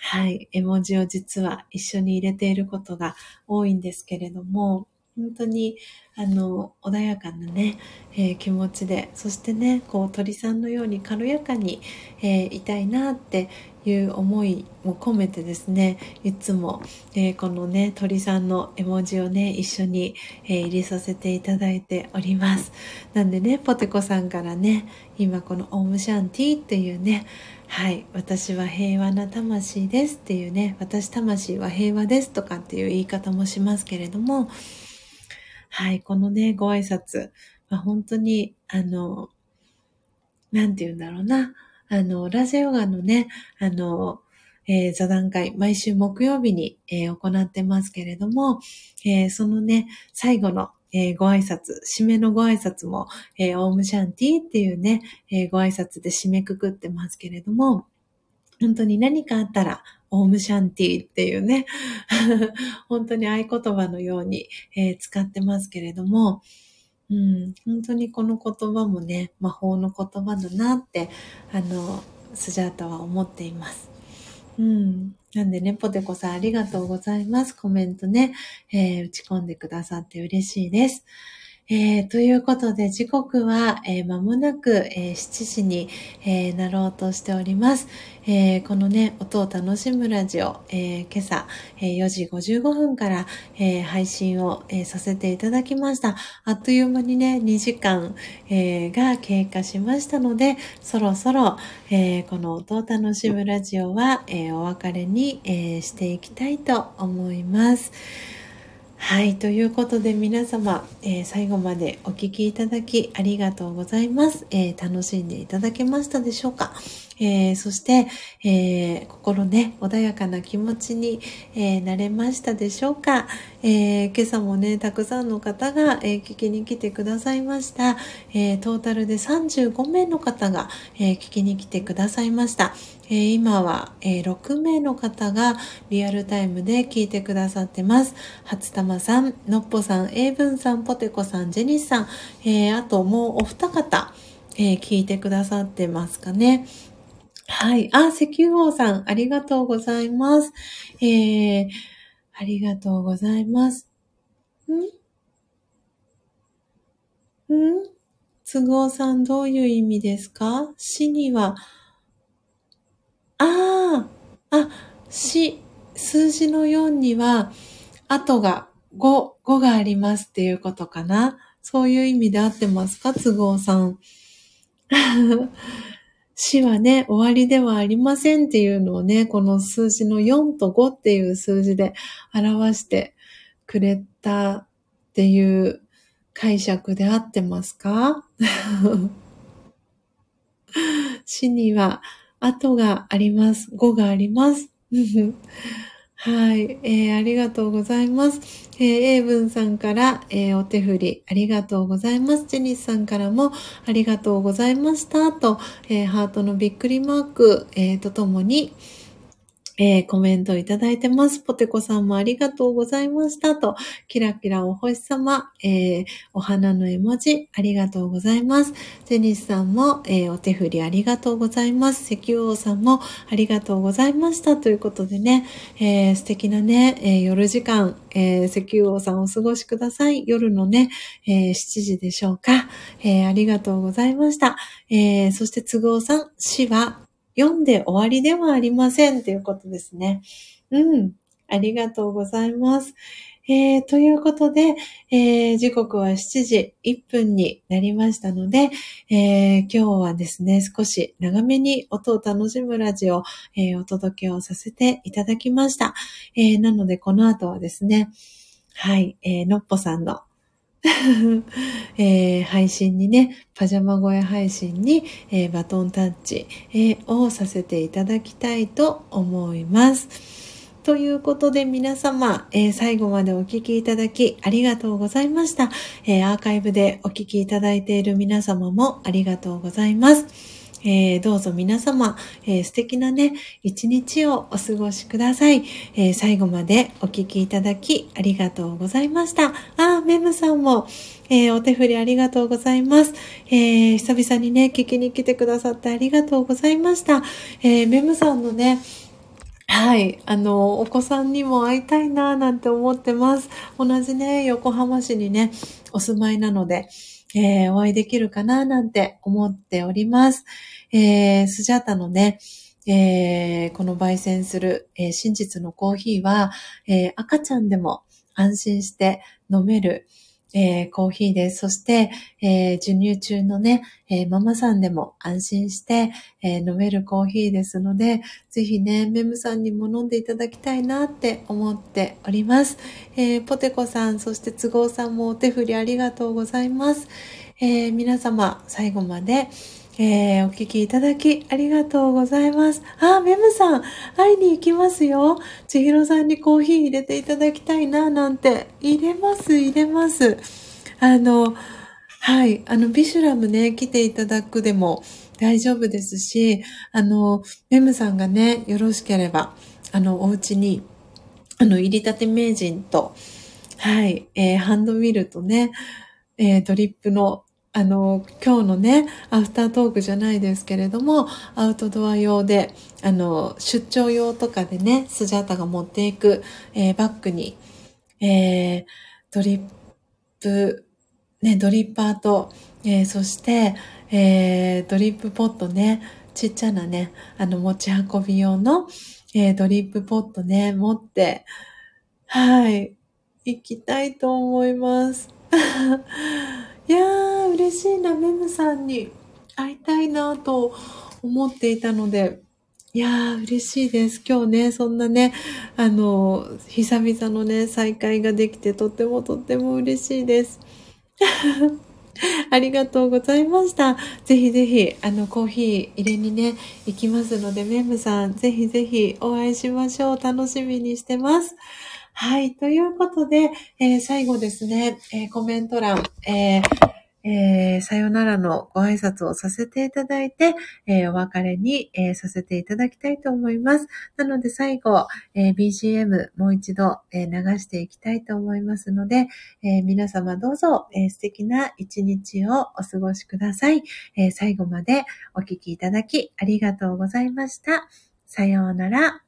はい、絵文字を実は一緒に入れていることが多いんですけれども、本当に、あの、穏やかなね、えー、気持ちで、そしてね、こう、鳥さんのように軽やかに、えー、いたいなっていう思いも込めてですねいつも、えー、このね鳥さんの絵文字をね一緒に、えー、入れさせていただいております。なんでねポテコさんからね今このオームシャンティっていうねはい私は平和な魂ですっていうね私魂は平和ですとかっていう言い方もしますけれどもはいこのねご挨拶、まあ、本当にあのなんて言うんだろうなあの、ラジオガのね、あの、えー、座談会、毎週木曜日に、えー、行ってますけれども、えー、そのね、最後の、えー、ご挨拶、締めのご挨拶も、えー、オームシャンティっていうね、えー、ご挨拶で締めくくってますけれども、本当に何かあったら、オームシャンティっていうね、本当に合言葉のように、えー、使ってますけれども、うん、本当にこの言葉もね、魔法の言葉だなって、あの、スジャータは思っています。うん。なんでね、ポテコさんありがとうございます。コメントね、えー、打ち込んでくださって嬉しいです。えー、ということで、時刻は、えー、間もなく、えー、7時に、えー、なろうとしております。えー、このね、音を楽しむラジオ、えー、今朝、えー、4時55分から、えー、配信を、えー、させていただきました。あっという間にね、2時間、えー、が経過しましたので、そろそろ、えー、この音を楽しむラジオは、えー、お別れに、えー、していきたいと思います。はい。ということで皆様、えー、最後までお聴きいただきありがとうございます、えー、楽しんでいただけましたでしょうか、えー、そして、え心ね、穏やかな気持ちに、えなれましたでしょうか、え今朝もね、たくさんの方が、え聞きに来てくださいました。えトータルで35名の方が、え聞きに来てくださいました。え、今は、え、6名の方がリアルタイムで聞いてくださってます。初玉さん、のっぽさん、英文さん、ポテコさん、ジェニスさん、え、あともうお二方、え聞いてくださってますかね。はい。あ、石油王さん、ありがとうございます。えー、ありがとうございます。ん？ん？つぐおさんどういう意味ですか？死には、ああ、あ、死、数字の4には、後が5、5がありますっていうことかな。そういう意味で合ってますか？都合さん。死はね、終わりではありませんっていうのをね、この数字の4と5っていう数字で表してくれたっていう解釈で合ってますか？死には後があります。5があります。はい、えー、ありがとうございます。えー、英文さんから、えー、お手振りありがとうございます。ジェニスさんからもありがとうございましたと、えー、ハートのびっくりマーク、えー、とともに、えー、コメントいただいてます。ポテコさんもありがとうございましたと、キラキラお星様、えー、お花の絵文字、ありがとうございます。ジェニスさんも、えー、お手振りありがとうございます。石油王さんもありがとうございましたということでね、えー、素敵なね、えー、夜時間、えー、石油王さんお過ごしください。夜のね、えー、7時でしょうか。えー、ありがとうございました。えー、そして都合さん、死は読んで終わりではありませんということですね。うん。ありがとうございます。えー、ということで、えー、時刻は7時1分になりましたので、えー、今日はですね、少し長めに音を楽しむラジオ、えお届けをさせていただきました。えなので、この後はですね、はい、えのっぽさんの えー、配信にね、パジャマ声配信に、えー、バトンタッチ、えー、をさせていただきたいと思います。ということで皆様、え、最後までお聴きいただきありがとうございました、え、アーカイブでお聴きいただいている皆様もありがとうございます。えー、どうぞ皆様、えー、素敵なね、一日をお過ごしください。えー、最後までお聞きいただきありがとうございました。あ、メムさんも、えお手振りありがとうございます。え久々にね、聞きに来てくださってありがとうございました。えメムさんのね、はい。あの、お子さんにも会いたいななんて思ってます。同じね、横浜市にね、お住まいなので、えー、お会いできるかななんて思っております。えー、スジャータのね、えー、この焙煎する、えー、真実のコーヒーは、えー、赤ちゃんでも安心して飲める、えー、コーヒーです。そして、えー、授乳中のね、えー、ママさんでも安心して、え飲めるコーヒーですので、ぜひね、メムさんにも飲んでいただきたいなって思っております。えポテコさん、そして都合さんもお手振りありがとうございます。え皆様、最後まで、えー、お聞きいただきありがとうございます。あ、メムさん、会いに行きますよ。千尋さんにコーヒー入れていただきたいな、なんて。入れます、入れます。あの、はい、あの、ビシュラムね、来ていただくでも大丈夫ですし、あの、メムさんがね、よろしければ、あの、お家に、あの、入りたて名人と、はい、えー、ハンドミルとね、えー、ドリップのあの、今日のね、アフタートークじゃないですけれども、アウトドア用で、あの、出張用とかでね、スジャータが持っていく、えー、バッグに、えー、ドリップ、ね、ドリッパーと、えー、そして、えー、ドリップポットね、ちっちゃなね、あの、持ち運び用の、えー、ドリップポットね、持って、はい、行きたいと思います。いやー、嬉しいな、メムさんに会いたいなと思っていたので、いやー、嬉しいです。今日ね、そんなね、あの、久々のね、再会ができて、とってもとっても嬉しいです。ありがとうございました。ぜひぜひ、あの、コーヒー入れにね、行きますので、メムさん、ぜひぜひお会いしましょう。楽しみにしてますはい。ということで、えー、最後ですね、えー、コメント欄、えーえ、さよならのご挨拶をさせていただいて、え、お別れに、え、させていただきたいと思います。なので最後、え BGM もう一度、え流していきたいと思いますので、え皆様どうぞ、え素敵な一日をお過ごしください、え最後までお聴きいただきありがとうございました。さようなら。